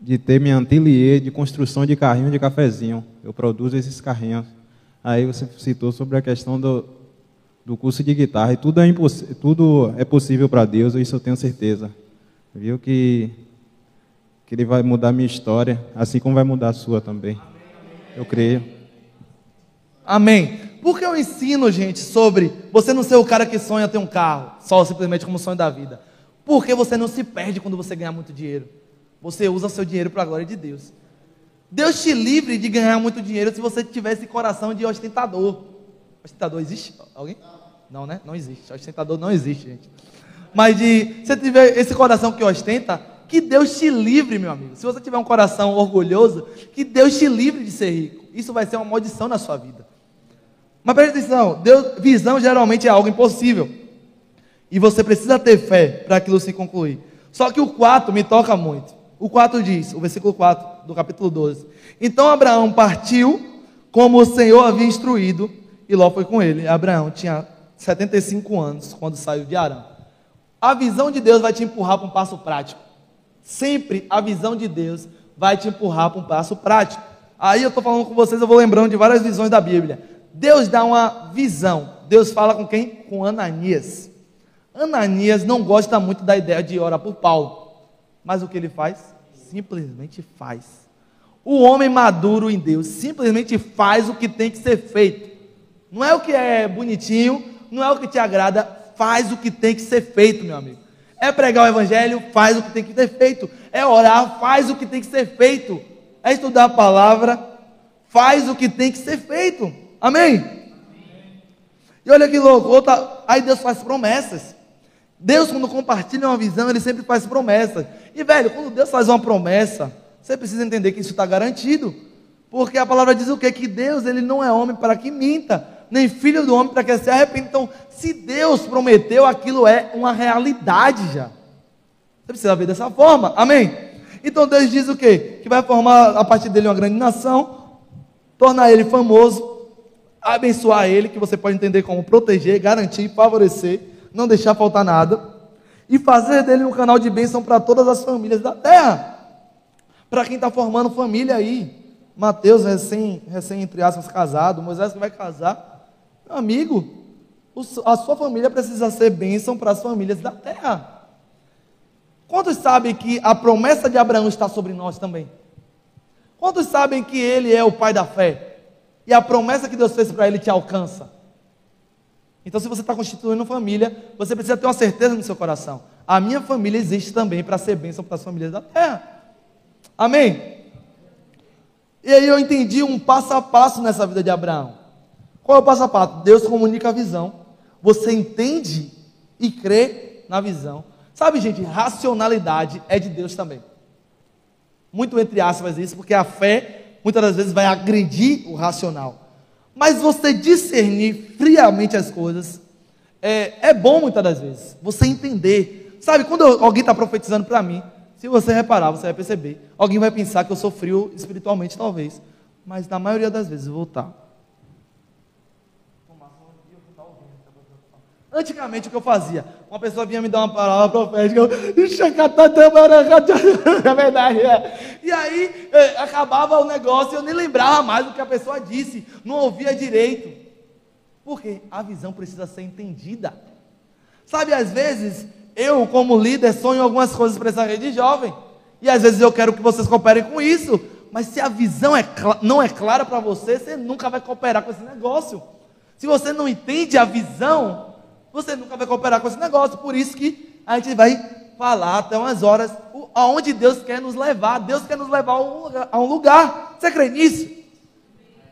de ter minha ateliê de construção de carrinho de cafezinho. Eu produzo esses carrinhos. Aí você citou sobre a questão do, do curso de guitarra. E tudo é, tudo é possível para Deus, isso eu tenho certeza. Viu que, que Ele vai mudar minha história, assim como vai mudar a sua também. Eu creio. Amém. Por que eu ensino, gente, sobre você não ser o cara que sonha ter um carro, só simplesmente como sonho da vida? Porque você não se perde quando você ganhar muito dinheiro. Você usa seu dinheiro para a glória de Deus. Deus te livre de ganhar muito dinheiro se você tiver esse coração de ostentador. Ostentador existe? Alguém? Não, né? Não existe. Ostentador não existe, gente. Mas de você tiver esse coração que ostenta, que Deus te livre, meu amigo. Se você tiver um coração orgulhoso, que Deus te livre de ser rico. Isso vai ser uma maldição na sua vida. Mas preste atenção, Deus, visão geralmente é algo impossível. E você precisa ter fé para aquilo se concluir. Só que o 4 me toca muito. O 4 diz, o versículo 4 do capítulo 12. Então Abraão partiu como o Senhor havia instruído, e Ló foi com ele. Abraão tinha 75 anos quando saiu de Arã. A visão de Deus vai te empurrar para um passo prático. Sempre a visão de Deus vai te empurrar para um passo prático. Aí eu estou falando com vocês, eu vou lembrando de várias visões da Bíblia. Deus dá uma visão. Deus fala com quem? Com Ananias. Ananias não gosta muito da ideia de orar por Paulo. Mas o que ele faz? Simplesmente faz. O homem maduro em Deus simplesmente faz o que tem que ser feito. Não é o que é bonitinho, não é o que te agrada, faz o que tem que ser feito, meu amigo. É pregar o evangelho, faz o que tem que ser feito. É orar, faz o que tem que ser feito. É estudar a palavra, faz o que tem que ser feito. Amém? E olha que louco, outra, aí Deus faz promessas. Deus, quando compartilha uma visão, ele sempre faz promessas. E, velho, quando Deus faz uma promessa, você precisa entender que isso está garantido. Porque a palavra diz o quê? Que Deus, ele não é homem para que minta, nem filho do homem para que se arrependa. Então, se Deus prometeu, aquilo é uma realidade já. Você precisa ver dessa forma. Amém? Então Deus diz o quê? Que vai formar a partir dele uma grande nação, tornar ele famoso, abençoar ele, que você pode entender como proteger, garantir, favorecer, não deixar faltar nada, e fazer dele um canal de bênção para todas as famílias da terra. Para quem está formando família aí, Mateus, recém, recém, entre aspas, casado, Moisés que vai casar, amigo, a sua família precisa ser bênção para as famílias da terra. Quantos sabem que a promessa de Abraão está sobre nós também? Quantos sabem que ele é o pai da fé? e a promessa que Deus fez para ele te alcança. Então, se você está constituindo família, você precisa ter uma certeza no seu coração. A minha família existe também para ser bênção para as famílias da terra. Amém? E aí eu entendi um passo a passo nessa vida de Abraão. Qual é o passo a passo? Deus comunica a visão. Você entende e crê na visão. Sabe, gente, racionalidade é de Deus também. Muito entre aspas isso, porque a fé muitas das vezes vai agredir o racional. Mas você discernir friamente as coisas é, é bom muitas das vezes. Você entender. Sabe, quando alguém está profetizando para mim, se você reparar, você vai perceber. Alguém vai pensar que eu sou frio espiritualmente, talvez. Mas na maioria das vezes eu vou estar. Antigamente o que eu fazia? Uma pessoa vinha me dar uma palavra profética, eu, <laughs> é verdade, é. E aí é, acabava o negócio e eu nem lembrava mais do que a pessoa disse, não ouvia direito. Porque a visão precisa ser entendida. Sabe, às vezes, eu, como líder, sonho algumas coisas para essa rede jovem. E às vezes eu quero que vocês cooperem com isso. Mas se a visão é, não é clara para você, você nunca vai cooperar com esse negócio. Se você não entende a visão, você nunca vai cooperar com esse negócio. Por isso que a gente vai falar até umas horas aonde Deus quer nos levar. Deus quer nos levar a um lugar. Você crê nisso?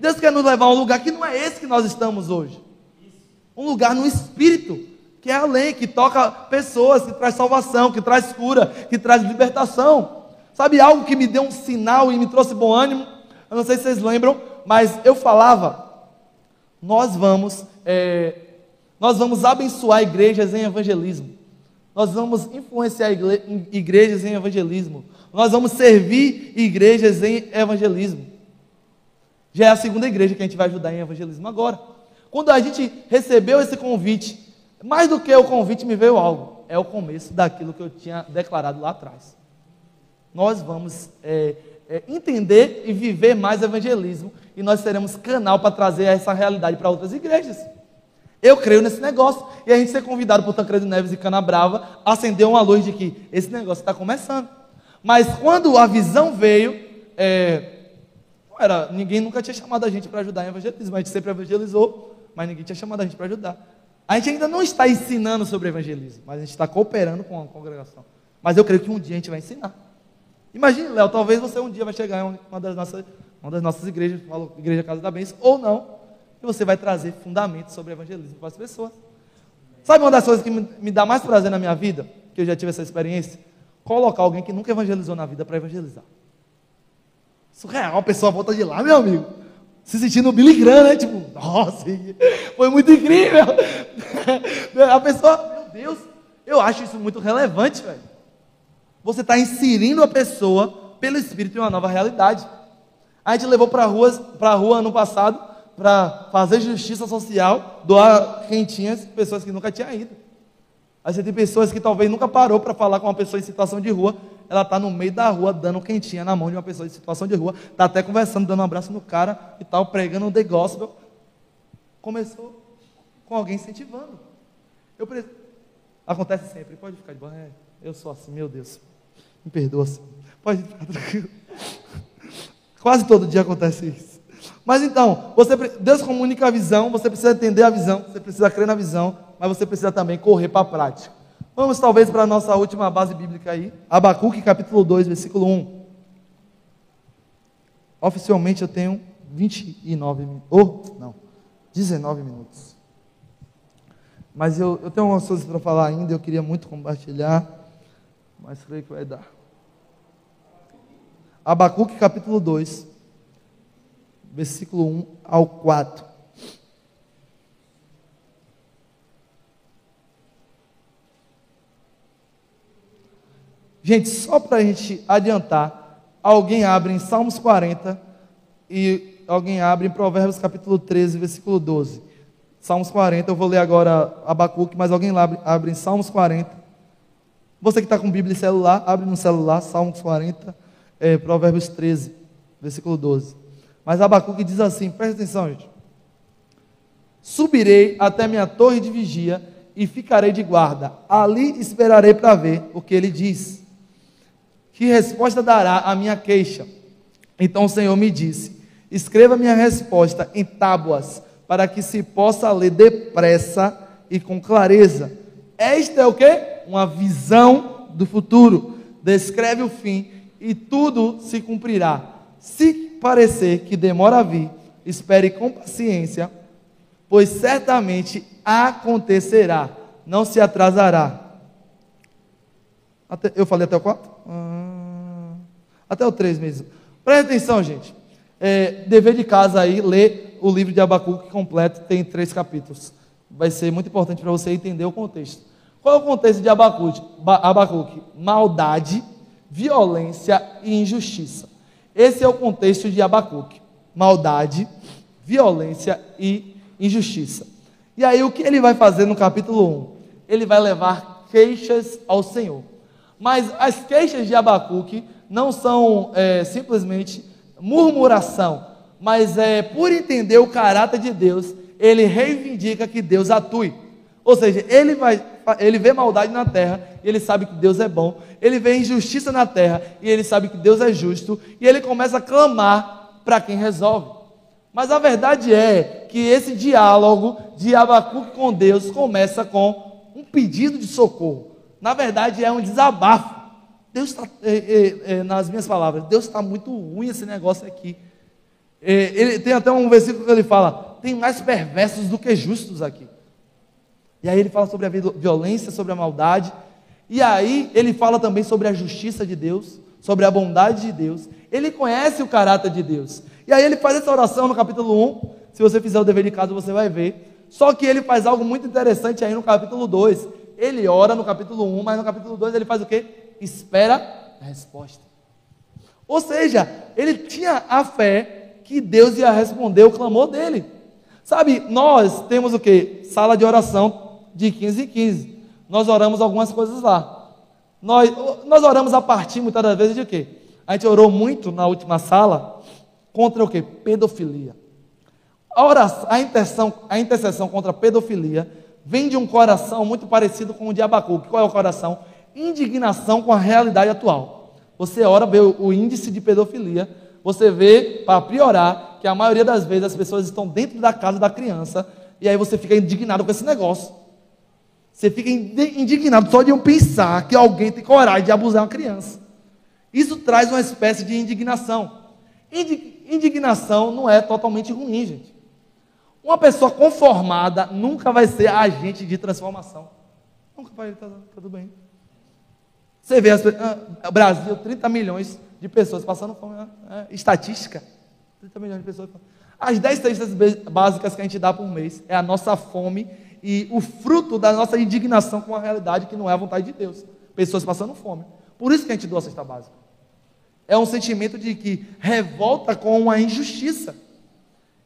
Deus quer nos levar a um lugar que não é esse que nós estamos hoje. Um lugar no espírito, que é além, que toca pessoas, que traz salvação, que traz cura, que traz libertação. Sabe algo que me deu um sinal e me trouxe bom ânimo? Eu não sei se vocês lembram, mas eu falava, nós vamos é, nós vamos abençoar igrejas em evangelismo. Nós vamos influenciar igrejas em evangelismo. Nós vamos servir igrejas em evangelismo. Já é a segunda igreja que a gente vai ajudar em evangelismo agora. Quando a gente recebeu esse convite, mais do que o convite me veio algo. É o começo daquilo que eu tinha declarado lá atrás. Nós vamos é, é, entender e viver mais evangelismo. E nós seremos canal para trazer essa realidade para outras igrejas. Eu creio nesse negócio. E a gente ser convidado por Tancredo Neves e Canabrava acendeu uma luz de que esse negócio está começando. Mas quando a visão veio, é, era, ninguém nunca tinha chamado a gente para ajudar em evangelismo. A gente sempre evangelizou, mas ninguém tinha chamado a gente para ajudar. A gente ainda não está ensinando sobre evangelismo, mas a gente está cooperando com a congregação. Mas eu creio que um dia a gente vai ensinar. Imagine, Léo, talvez você um dia vai chegar em uma das nossas, uma das nossas igrejas, Igreja Casa da Bênção, ou não, e você vai trazer fundamentos sobre evangelismo para as pessoas. Sabe uma das coisas que me, dá mais prazer na minha vida, que eu já tive essa experiência? Colocar alguém que nunca evangelizou na vida para evangelizar. Surreal, a pessoa volta de lá, meu amigo. Se sentindo Billy né? Tipo, nossa, foi muito incrível. <laughs> A pessoa, meu Deus, eu acho isso muito relevante, velho. Você está inserindo a pessoa pelo Espírito em uma nova realidade. A gente levou para a rua ano passado para fazer justiça social, doar quentinhas pessoas que nunca tinham ido. Aí você tem pessoas que talvez nunca parou para falar com uma pessoa em situação de rua, ela está no meio da rua dando quentinha na mão de uma pessoa em situação de rua, está até conversando, dando um abraço no cara e tal, pregando um the gospel. Começou com alguém incentivando. Eu pre... Acontece sempre, pode ficar de boa. É, eu sou assim, meu Deus. Me perdoa, assim. Pode ficar tranquilo. <laughs> Quase todo dia acontece isso. Mas então, você, Deus comunica a visão, você precisa entender a visão, você precisa crer na visão, mas você precisa também correr para a prática. Vamos talvez para a nossa última base bíblica aí, Abacuque capítulo 2, versículo 1. Oficialmente eu tenho 29 minutos, ou oh, não, 19 minutos. Mas eu, eu tenho algumas coisas para falar ainda, eu queria muito compartilhar, mas creio que vai dar. Abacuque capítulo 2, versículo 1 ao 4. Gente, só para a gente adiantar, alguém abre em Salmos 40 e alguém abre em Provérbios capítulo 13, versículo 12. Salmos 40, eu vou ler agora Abacuque, mas alguém abre, abre em Salmos 40. Você que está com Bíblia e celular, abre no celular, Salmos 40, é, Provérbios 13, versículo 12. Mas Abacuque diz assim, presta atenção, gente. Subirei até minha torre de vigia e ficarei de guarda. Ali esperarei para ver o que ele diz. Que resposta dará a minha queixa? Então o Senhor me disse: Escreva minha resposta em tábuas, para que se possa ler depressa e com clareza. Esta é o que? Uma visão do futuro. Descreve o fim e tudo se cumprirá. Se parecer que demora a vir, espere com paciência, pois certamente acontecerá, não se atrasará. Até, eu falei até o 4? Ah, até o 3 mesmo. Presta atenção, gente. É, dever de casa aí, ler o livro de Abacuque completo, tem três capítulos. Vai ser muito importante para você entender o contexto. Qual é o contexto de Abacuque? Abacuque? Maldade, violência e injustiça. Esse é o contexto de Abacuque: maldade, violência e injustiça. E aí, o que ele vai fazer no capítulo 1? Ele vai levar queixas ao Senhor. Mas as queixas de Abacuque não são é, simplesmente murmuração, mas é por entender o caráter de Deus, ele reivindica que Deus atue. Ou seja, ele, vai, ele vê maldade na terra, e ele sabe que Deus é bom. Ele vê injustiça na terra, e ele sabe que Deus é justo. E ele começa a clamar para quem resolve. Mas a verdade é que esse diálogo de Abacuque com Deus começa com um pedido de socorro. Na verdade, é um desabafo. Deus está, é, é, é, nas minhas palavras, Deus está muito ruim esse negócio aqui. Ele tem até um versículo que ele fala: tem mais perversos do que justos aqui. E aí ele fala sobre a violência, sobre a maldade. E aí ele fala também sobre a justiça de Deus, sobre a bondade de Deus. Ele conhece o caráter de Deus. E aí ele faz essa oração no capítulo 1. Se você fizer o dever de casa, você vai ver. Só que ele faz algo muito interessante aí no capítulo 2. Ele ora no capítulo 1, mas no capítulo 2 ele faz o quê? Espera a resposta. Ou seja, ele tinha a fé que Deus ia responder o clamor dele. Sabe, nós temos o quê? Sala de oração de 15 em 15. Nós oramos algumas coisas lá. Nós, nós oramos a partir muitas das vezes de quê? A gente orou muito na última sala contra o quê? Pedofilia. A, oração, a, intercessão, a intercessão contra a pedofilia vem de um coração muito parecido com o de Abacuque. Qual é o coração? Indignação com a realidade atual. Você ora, vê o índice de pedofilia, você vê, para piorar, que a maioria das vezes as pessoas estão dentro da casa da criança, e aí você fica indignado com esse negócio. Você fica indignado só de eu pensar que alguém tem coragem de abusar uma criança. Isso traz uma espécie de indignação. Indignação não é totalmente ruim, gente. Uma pessoa conformada nunca vai ser agente de transformação. Nunca vai, tá, tá tudo bem. Você vê, as, ah, Brasil, 30 milhões de pessoas passando fome. É, estatística. 30 milhões de pessoas. As 10 cestas básicas que a gente dá por mês é a nossa fome e o fruto da nossa indignação com a realidade que não é a vontade de Deus. Pessoas passando fome. Por isso que a gente doa a cesta básica. É um sentimento de que revolta com a injustiça.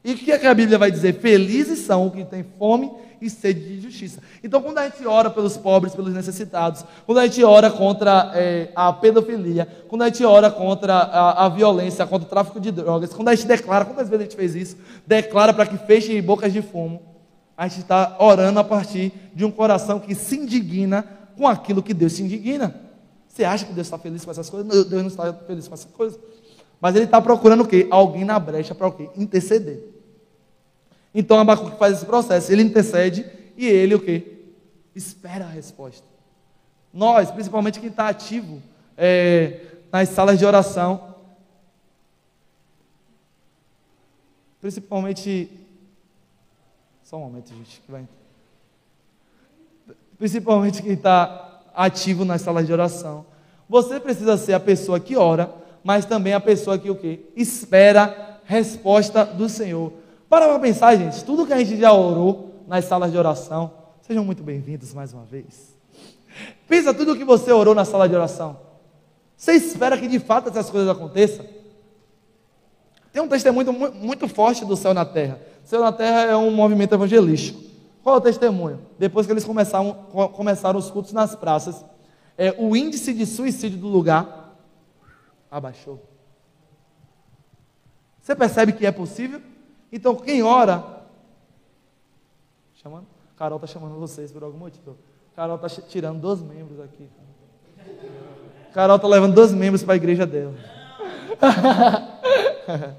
E o que, é que a Bíblia vai dizer? Felizes são os que têm fome e sede de justiça. Então, quando a gente ora pelos pobres, pelos necessitados, quando a gente ora contra é, a pedofilia, quando a gente ora contra a, a, violência, contra o tráfico de drogas, quando a gente declara, quantas vezes a gente fez isso? Declara para que feche bocas de fumo. A gente está orando a partir de um coração que se indigna com aquilo que Deus se indigna. Você acha que Deus está feliz com essas coisas? Deus não está feliz com essas coisas. Mas ele está procurando o quê? Alguém na brecha para o quê? Interceder. Então Abacuque faz esse processo. Ele intercede e ele o quê? Espera a resposta. Nós, principalmente quem está ativo é, nas salas de oração, principalmente. Só um momento, gente, que vai. Principalmente quem está ativo nas salas de oração. Você precisa ser a pessoa que ora, mas também a pessoa que o quê? Espera resposta do Senhor. Para para pensar, gente, tudo que a gente já orou nas salas de oração, sejam muito bem-vindos mais uma vez. Pensa tudo que você orou na sala de oração. Você espera que de fato essas coisas aconteçam? Tem um testemunho muito forte do céu na terra. Céu na terra é um movimento evangelístico. Qual é o testemunho? Depois que eles começaram, começaram os cultos nas praças, é, o índice de suicídio do lugar abaixou. Você percebe que é possível? Então, quem ora. Chamando? Carol está chamando vocês por algum motivo. Carol está tirando dois membros aqui. Carol está levando dois membros para a igreja dela. <laughs>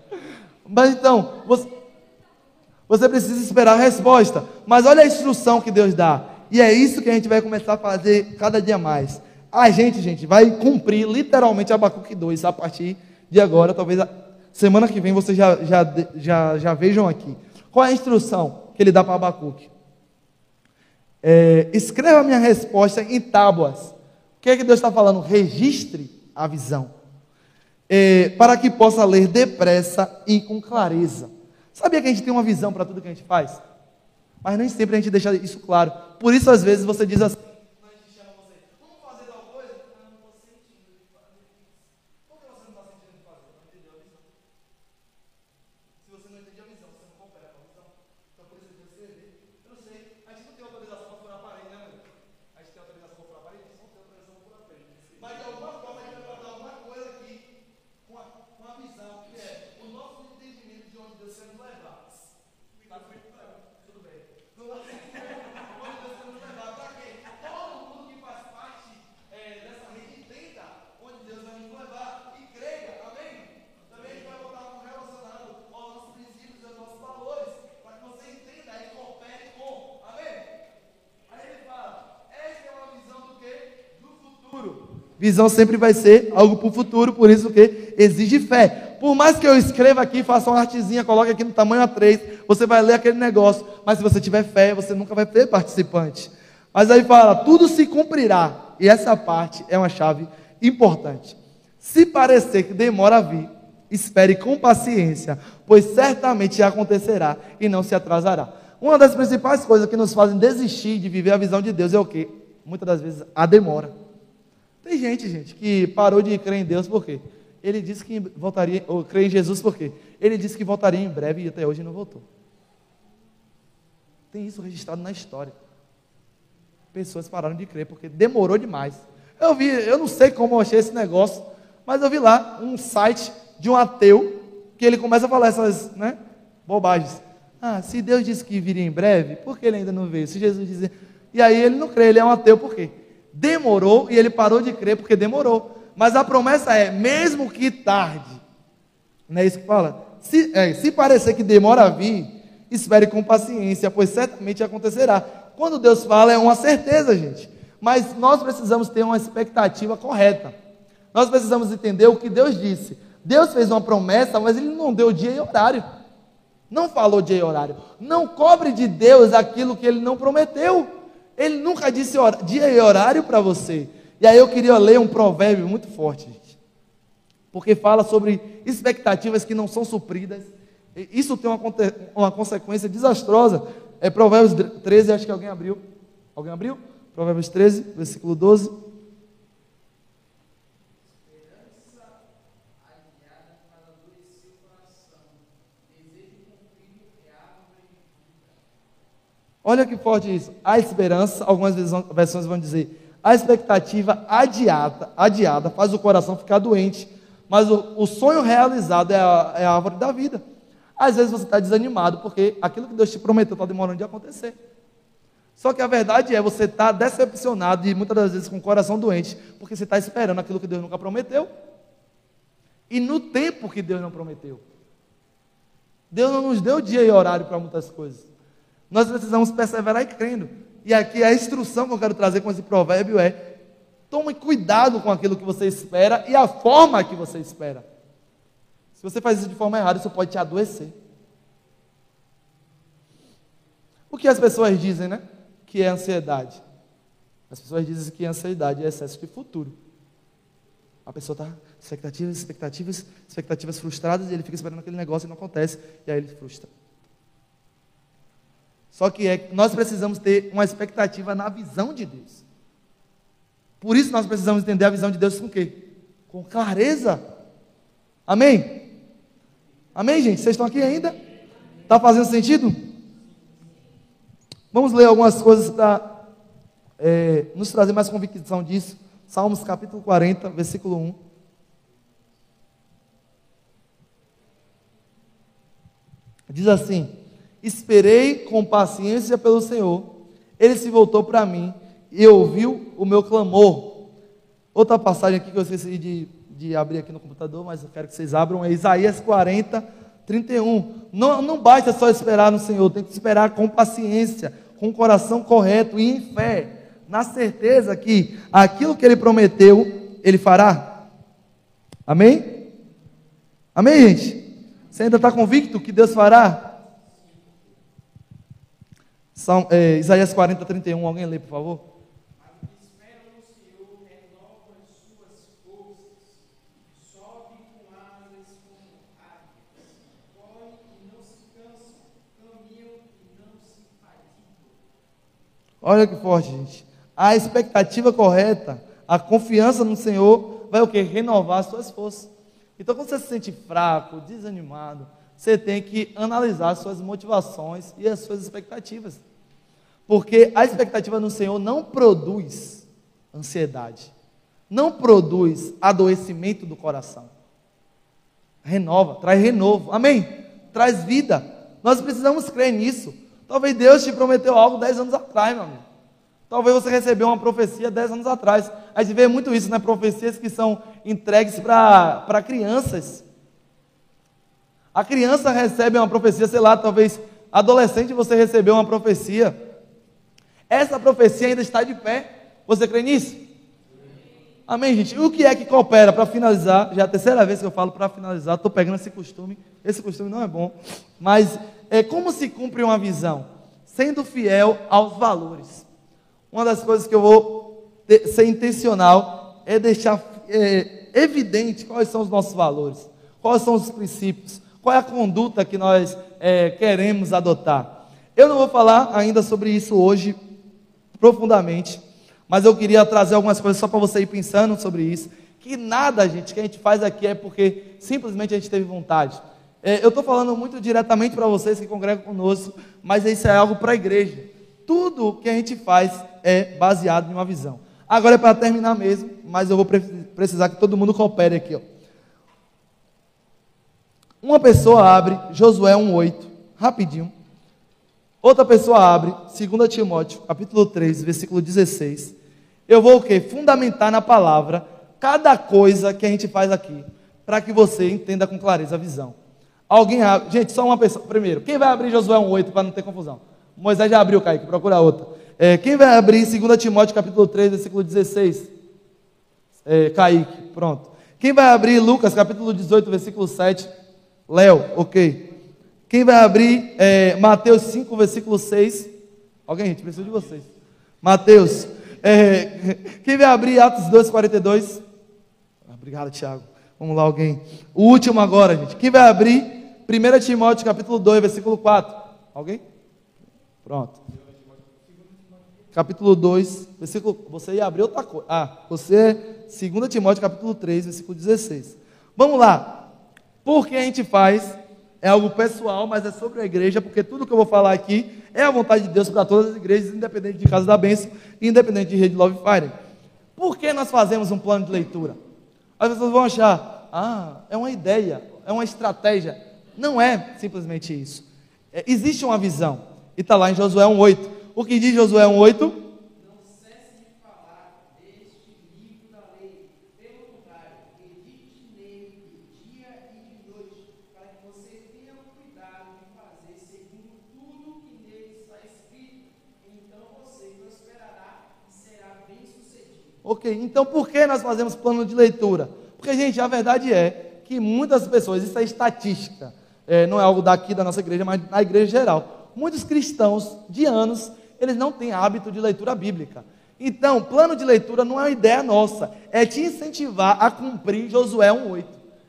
Mas então, você, você precisa esperar a resposta. Mas olha a instrução que Deus dá. E é isso que a gente vai começar a fazer cada dia mais. A gente, gente, vai cumprir literalmente Abacuque 2 a partir de agora, talvez Semana que vem vocês já, já, já, já vejam aqui. Qual é a instrução que ele dá para Abacuque? É, escreva minha resposta em tábuas. O que é que Deus está falando? Registre a visão. É, para que possa ler depressa e com clareza. Sabia que a gente tem uma visão para tudo que a gente faz? Mas nem sempre a gente deixa isso claro. Por isso, às vezes, você diz assim: Visão sempre vai ser algo para o futuro, por isso que exige fé. Por mais que eu escreva aqui, faça uma artezinha, coloque aqui no tamanho A3, você vai ler aquele negócio. Mas se você tiver fé, você nunca vai ter participante. Mas aí fala, tudo se cumprirá. E essa parte é uma chave importante. Se parecer que demora a vir, espere com paciência, pois certamente acontecerá e não se atrasará. Uma das principais coisas que nos fazem desistir de viver a visão de Deus é o quê? Muitas das vezes a demora. Tem gente, gente, que parou de crer em Deus por quê? Ele disse que voltaria, ou crer em Jesus por quê? Ele disse que voltaria em breve e até hoje não voltou. Tem isso registrado na história. Pessoas pararam de crer porque demorou demais. Eu vi, eu não sei como eu achei esse negócio, mas eu vi lá um site de um ateu que ele começa a falar essas né, bobagens. Ah, se Deus disse que viria em breve, por que ele ainda não veio? Se Jesus dizer. E aí ele não crê, ele é um ateu por quê? Demorou e ele parou de crer porque demorou. Mas a promessa é, mesmo que tarde, não é isso que fala? Se, é, se parecer que demora a vir, espere com paciência, pois certamente acontecerá. Quando Deus fala, é uma certeza, gente. Mas nós precisamos ter uma expectativa correta. Nós precisamos entender o que Deus disse. Deus fez uma promessa, mas Ele não deu dia e horário. Não falou dia e horário. Não cobre de Deus aquilo que ele não prometeu. Ele nunca disse dia e horário para você. E aí eu queria ler um provérbio muito forte, gente. Porque fala sobre expectativas que não são supridas. Isso tem uma, uma consequência desastrosa. É Provérbios 13, acho que alguém abriu. Alguém abriu? Provérbios 13, versículo 12. Olha que forte isso. A esperança, algumas versões vão dizer, a expectativa adiada, adiada faz o coração ficar doente, mas o, o sonho realizado é a, é a árvore da vida. Às vezes você está desanimado porque aquilo que Deus te prometeu está demorando de acontecer. Só que a verdade é, você está decepcionado e muitas das vezes com o coração doente, porque você está esperando aquilo que Deus nunca prometeu. E no tempo que Deus não prometeu. Deus não nos deu dia e horário para muitas coisas. Nós precisamos perseverar e crendo. E aqui a instrução que eu quero trazer com esse provérbio é: tome cuidado com aquilo que você espera e a forma que você espera. Se você faz isso de forma errada, isso pode te adoecer. O que as pessoas dizem, né? Que é ansiedade. As pessoas dizem que ansiedade é excesso de futuro. A pessoa está expectativas, expectativas, expectativas frustradas e ele fica esperando aquele negócio e não acontece, e aí ele frustra. Só que é, nós precisamos ter uma expectativa na visão de Deus. Por isso nós precisamos entender a visão de Deus com o quê? Com clareza. Amém? Amém, gente? Vocês estão aqui ainda? Está fazendo sentido? Vamos ler algumas coisas para é, nos trazer mais convicção disso. Salmos capítulo 40, versículo 1. Diz assim: Esperei com paciência pelo Senhor. Ele se voltou para mim e ouviu o meu clamor. Outra passagem aqui que eu esqueci de, de abrir aqui no computador, mas eu quero que vocês abram, é Isaías 40, 31. Não, não basta só esperar no Senhor, tem que esperar com paciência, com o coração correto e em fé, na certeza que aquilo que Ele prometeu, Ele fará. Amém? Amém, gente? Você ainda está convicto que Deus fará? São, é, Isaías 40, 31, alguém lê, por favor? Olha que forte, gente. A expectativa correta, a confiança no Senhor vai o que? Renovar as suas forças. Então, quando você se sente fraco, desanimado, você tem que analisar as suas motivações e as suas expectativas. Porque a expectativa no Senhor não produz ansiedade, não produz adoecimento do coração. Renova, traz renovo, amém? Traz vida. Nós precisamos crer nisso. Talvez Deus te prometeu algo dez anos atrás, meu amigo. Talvez você recebeu uma profecia dez anos atrás. A gente vê muito isso, né? Profecias que são entregues para crianças. A criança recebe uma profecia, sei lá, talvez adolescente você recebeu uma profecia. Essa profecia ainda está de pé. Você crê nisso? Amém, gente? O que é que coopera? Para finalizar, já é a terceira vez que eu falo para finalizar, estou pegando esse costume. Esse costume não é bom. Mas é como se cumpre uma visão? Sendo fiel aos valores. Uma das coisas que eu vou ter, ser intencional é deixar é, evidente quais são os nossos valores, quais são os princípios, qual é a conduta que nós é, queremos adotar. Eu não vou falar ainda sobre isso hoje, profundamente, mas eu queria trazer algumas coisas só para você ir pensando sobre isso. Que nada, gente, que a gente faz aqui é porque simplesmente a gente teve vontade. É, eu estou falando muito diretamente para vocês que congregam conosco, mas isso é algo para a igreja. Tudo que a gente faz é baseado em uma visão. Agora é para terminar mesmo, mas eu vou precisar que todo mundo coopere aqui. Ó. Uma pessoa abre Josué 1,8, rapidinho. Outra pessoa abre, 2 Timóteo, capítulo 3, versículo 16. Eu vou o quê? Fundamentar na palavra cada coisa que a gente faz aqui, para que você entenda com clareza a visão. Alguém abre, gente, só uma pessoa. Primeiro, quem vai abrir Josué 1,8 para não ter confusão? Moisés já abriu, Kaique, procura outra. É, quem vai abrir 2 Timóteo, capítulo 3, versículo 16? É, Kaique, pronto. Quem vai abrir Lucas, capítulo 18, versículo 7? Léo, ok. Quem vai abrir é, Mateus 5, versículo 6? Alguém, gente, preciso de vocês. Mateus. É, quem vai abrir Atos 2, 42? Obrigado, Tiago. Vamos lá, alguém. O último agora, gente. Quem vai abrir 1 Timóteo capítulo 2, versículo 4? Alguém? Pronto. Capítulo 2, versículo. Você ia abrir outra coisa. Ah, você é 2 Timóteo capítulo 3, versículo 16. Vamos lá. Por que a gente faz? É algo pessoal, mas é sobre a igreja, porque tudo que eu vou falar aqui é a vontade de Deus para todas as igrejas, independente de Casa da Bênção independente de Rede Love Fire. Por que nós fazemos um plano de leitura? As pessoas vão achar, ah, é uma ideia, é uma estratégia. Não é simplesmente isso. É, existe uma visão. E está lá em Josué 1,8. O que diz Josué 1,8? Ok, então por que nós fazemos plano de leitura? Porque, gente, a verdade é que muitas pessoas, isso é estatística, é, não é algo daqui da nossa igreja, mas na igreja geral. Muitos cristãos de anos, eles não têm hábito de leitura bíblica. Então, plano de leitura não é uma ideia nossa, é te incentivar a cumprir Josué 1,8.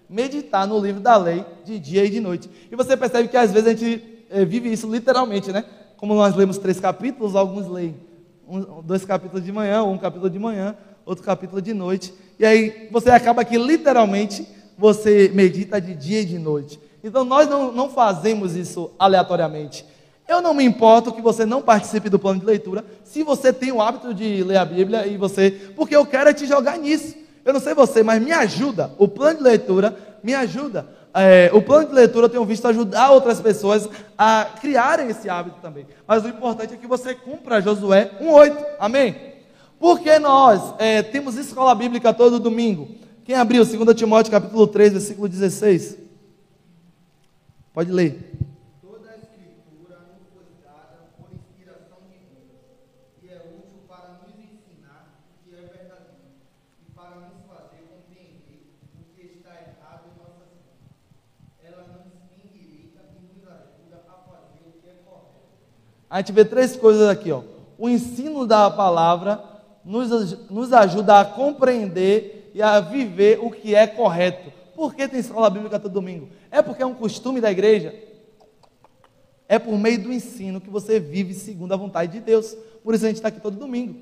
Meditar no livro da lei de dia e de noite. E você percebe que às vezes a gente é, vive isso literalmente, né? Como nós lemos três capítulos, alguns leem um, dois capítulos de manhã, um capítulo de manhã, outro capítulo de noite. E aí você acaba que literalmente você medita de dia e de noite. Então nós não, não fazemos isso aleatoriamente. Eu não me importo que você não participe do plano de leitura, se você tem o hábito de ler a Bíblia e você. Porque eu quero é te jogar nisso. Eu não sei você, mas me ajuda. O plano de leitura me ajuda. É, o plano de leitura eu tenho visto ajudar outras pessoas a criarem esse hábito também. Mas o importante é que você cumpra Josué 1,8. Amém? Porque nós é, temos escola bíblica todo domingo. Quem abriu 2 Timóteo capítulo 3, versículo 16? Pode ler. Toda a escritura nos foi dada por inspiração divina e é útil para nos ensinar o que é verdadeiro e para nos fazer compreender o que está errado em nossas vidas. Ela nos endireita e nos ajuda a fazer o que é correto. A gente vê três coisas aqui, ó. O ensino da palavra nos, nos ajuda a compreender e a viver o que é correto. Por que tem escola bíblica todo domingo? É porque é um costume da igreja? É por meio do ensino que você vive segundo a vontade de Deus. Por isso a gente está aqui todo domingo.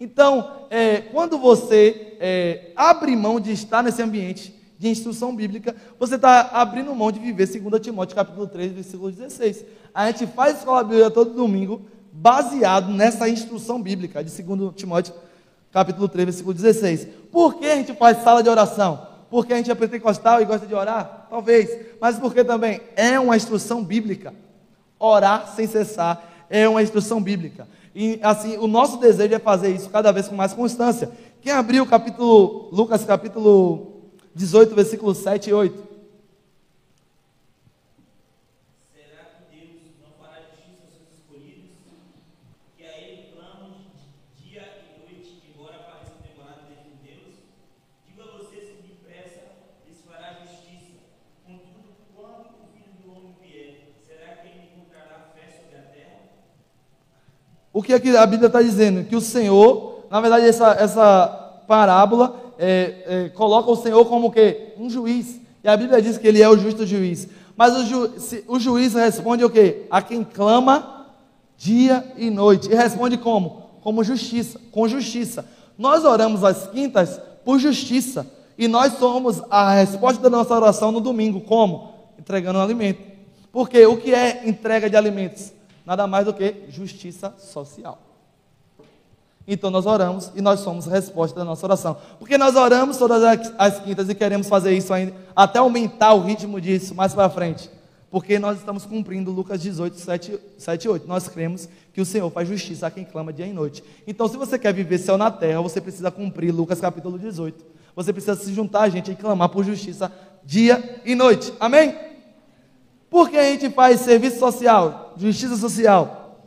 Então, é, quando você é, abre mão de estar nesse ambiente de instrução bíblica, você está abrindo mão de viver 2 Timóteo capítulo 3, versículo 16. A gente faz escola bíblica todo domingo baseado nessa instrução bíblica de 2 Timóteo, capítulo 3, versículo 16. Por que a gente faz sala de oração? Porque a gente é pentecostal e gosta de orar? Talvez. Mas porque também é uma instrução bíblica. Orar sem cessar é uma instrução bíblica. E assim, o nosso desejo é fazer isso cada vez com mais constância. Quem abriu o capítulo, Lucas capítulo 18, versículo 7 e 8? O que, é que a Bíblia está dizendo? Que o Senhor, na verdade, essa, essa parábola é, é, coloca o Senhor como o quê? Um juiz. E a Bíblia diz que ele é o justo juiz. Mas o, ju, se, o juiz responde o quê? A quem clama dia e noite. E responde como? Como justiça, com justiça. Nós oramos às quintas por justiça. E nós somos a resposta da nossa oração no domingo. Como? Entregando alimento. Porque o que é entrega de alimentos? Nada mais do que justiça social. Então nós oramos e nós somos resposta da nossa oração. Porque nós oramos todas as quintas e queremos fazer isso ainda, até aumentar o ritmo disso mais para frente. Porque nós estamos cumprindo Lucas 18, 7, 7 e 8. Nós cremos que o Senhor faz justiça a quem clama dia e noite. Então, se você quer viver céu na terra, você precisa cumprir Lucas capítulo 18. Você precisa se juntar a gente e clamar por justiça dia e noite. Amém? Por que a gente faz serviço social, justiça social?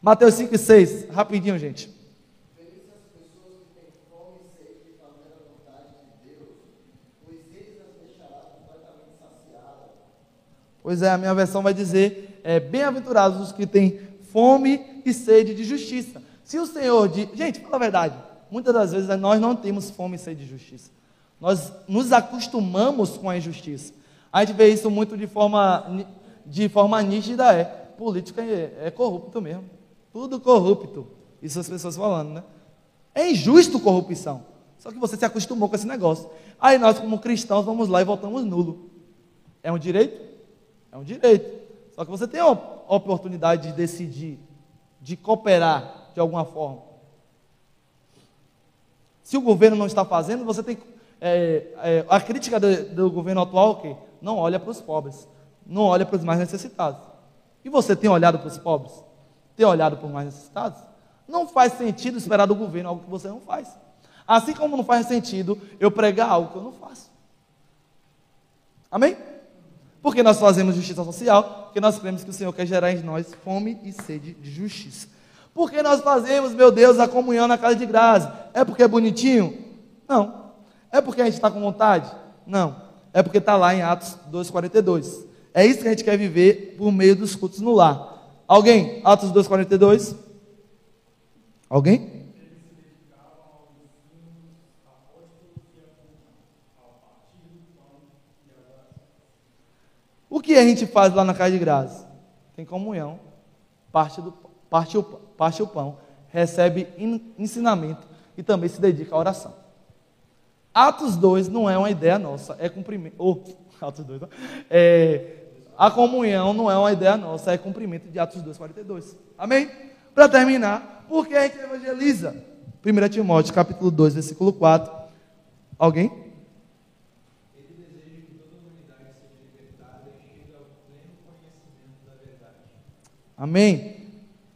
Mateus 5 e 6, rapidinho, gente. Pois é, a minha versão vai dizer: é, bem-aventurados os que têm fome e sede de justiça. Se o Senhor diz. Gente, fala a verdade. Muitas das vezes nós não temos fome e sede de justiça. Nós nos acostumamos com a injustiça. A gente vê isso muito de forma, de forma nítida, é. Política é, é corrupto mesmo. Tudo corrupto. Isso as pessoas falando, né? É injusto corrupção. Só que você se acostumou com esse negócio. Aí nós, como cristãos, vamos lá e voltamos nulo. É um direito? É um direito. Só que você tem a oportunidade de decidir, de cooperar de alguma forma. Se o governo não está fazendo, você tem. É, é, a crítica do, do, governo atual é não olha para os pobres, não olha para os mais necessitados. E você tem olhado para os pobres? Tem olhado para os mais necessitados? Não faz sentido esperar do governo algo que você não faz. Assim como não faz sentido eu pregar algo que eu não faço. Amém? Porque nós fazemos justiça social, porque nós cremos que o Senhor quer gerar em nós fome e sede de justiça. Porque nós fazemos, meu Deus, a comunhão na casa de graça? É porque é bonitinho? Não. É porque a gente está com vontade? Não. É porque está lá em Atos 2,42. É isso que a gente quer viver por meio dos cultos no lar. Alguém? Atos 2,42? Alguém? O que a gente faz lá na casa de graça? Tem comunhão, parte, do, parte, o, parte o pão, recebe ensinamento e também se dedica à oração. Atos 2 não é uma ideia nossa, é cumprimento. Oh, <laughs> Atos 2, é, a comunhão não é uma ideia nossa, é cumprimento de Atos 2, 42. Amém? Para terminar, por que a gente evangeliza? 1 Timóteo, capítulo 2, versículo 4. Alguém? Amém?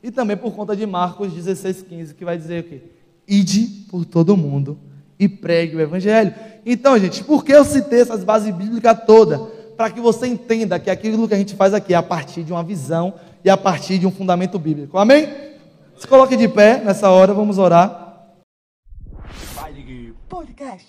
E também por conta de Marcos 16, 15, que vai dizer o quê? Ide por todo mundo e pregue o Evangelho. Então, gente, por que eu citei essas bases bíblicas todas? Para que você entenda que aquilo que a gente faz aqui é a partir de uma visão e a partir de um fundamento bíblico. Amém? Se coloque de pé nessa hora, vamos orar. Podcast.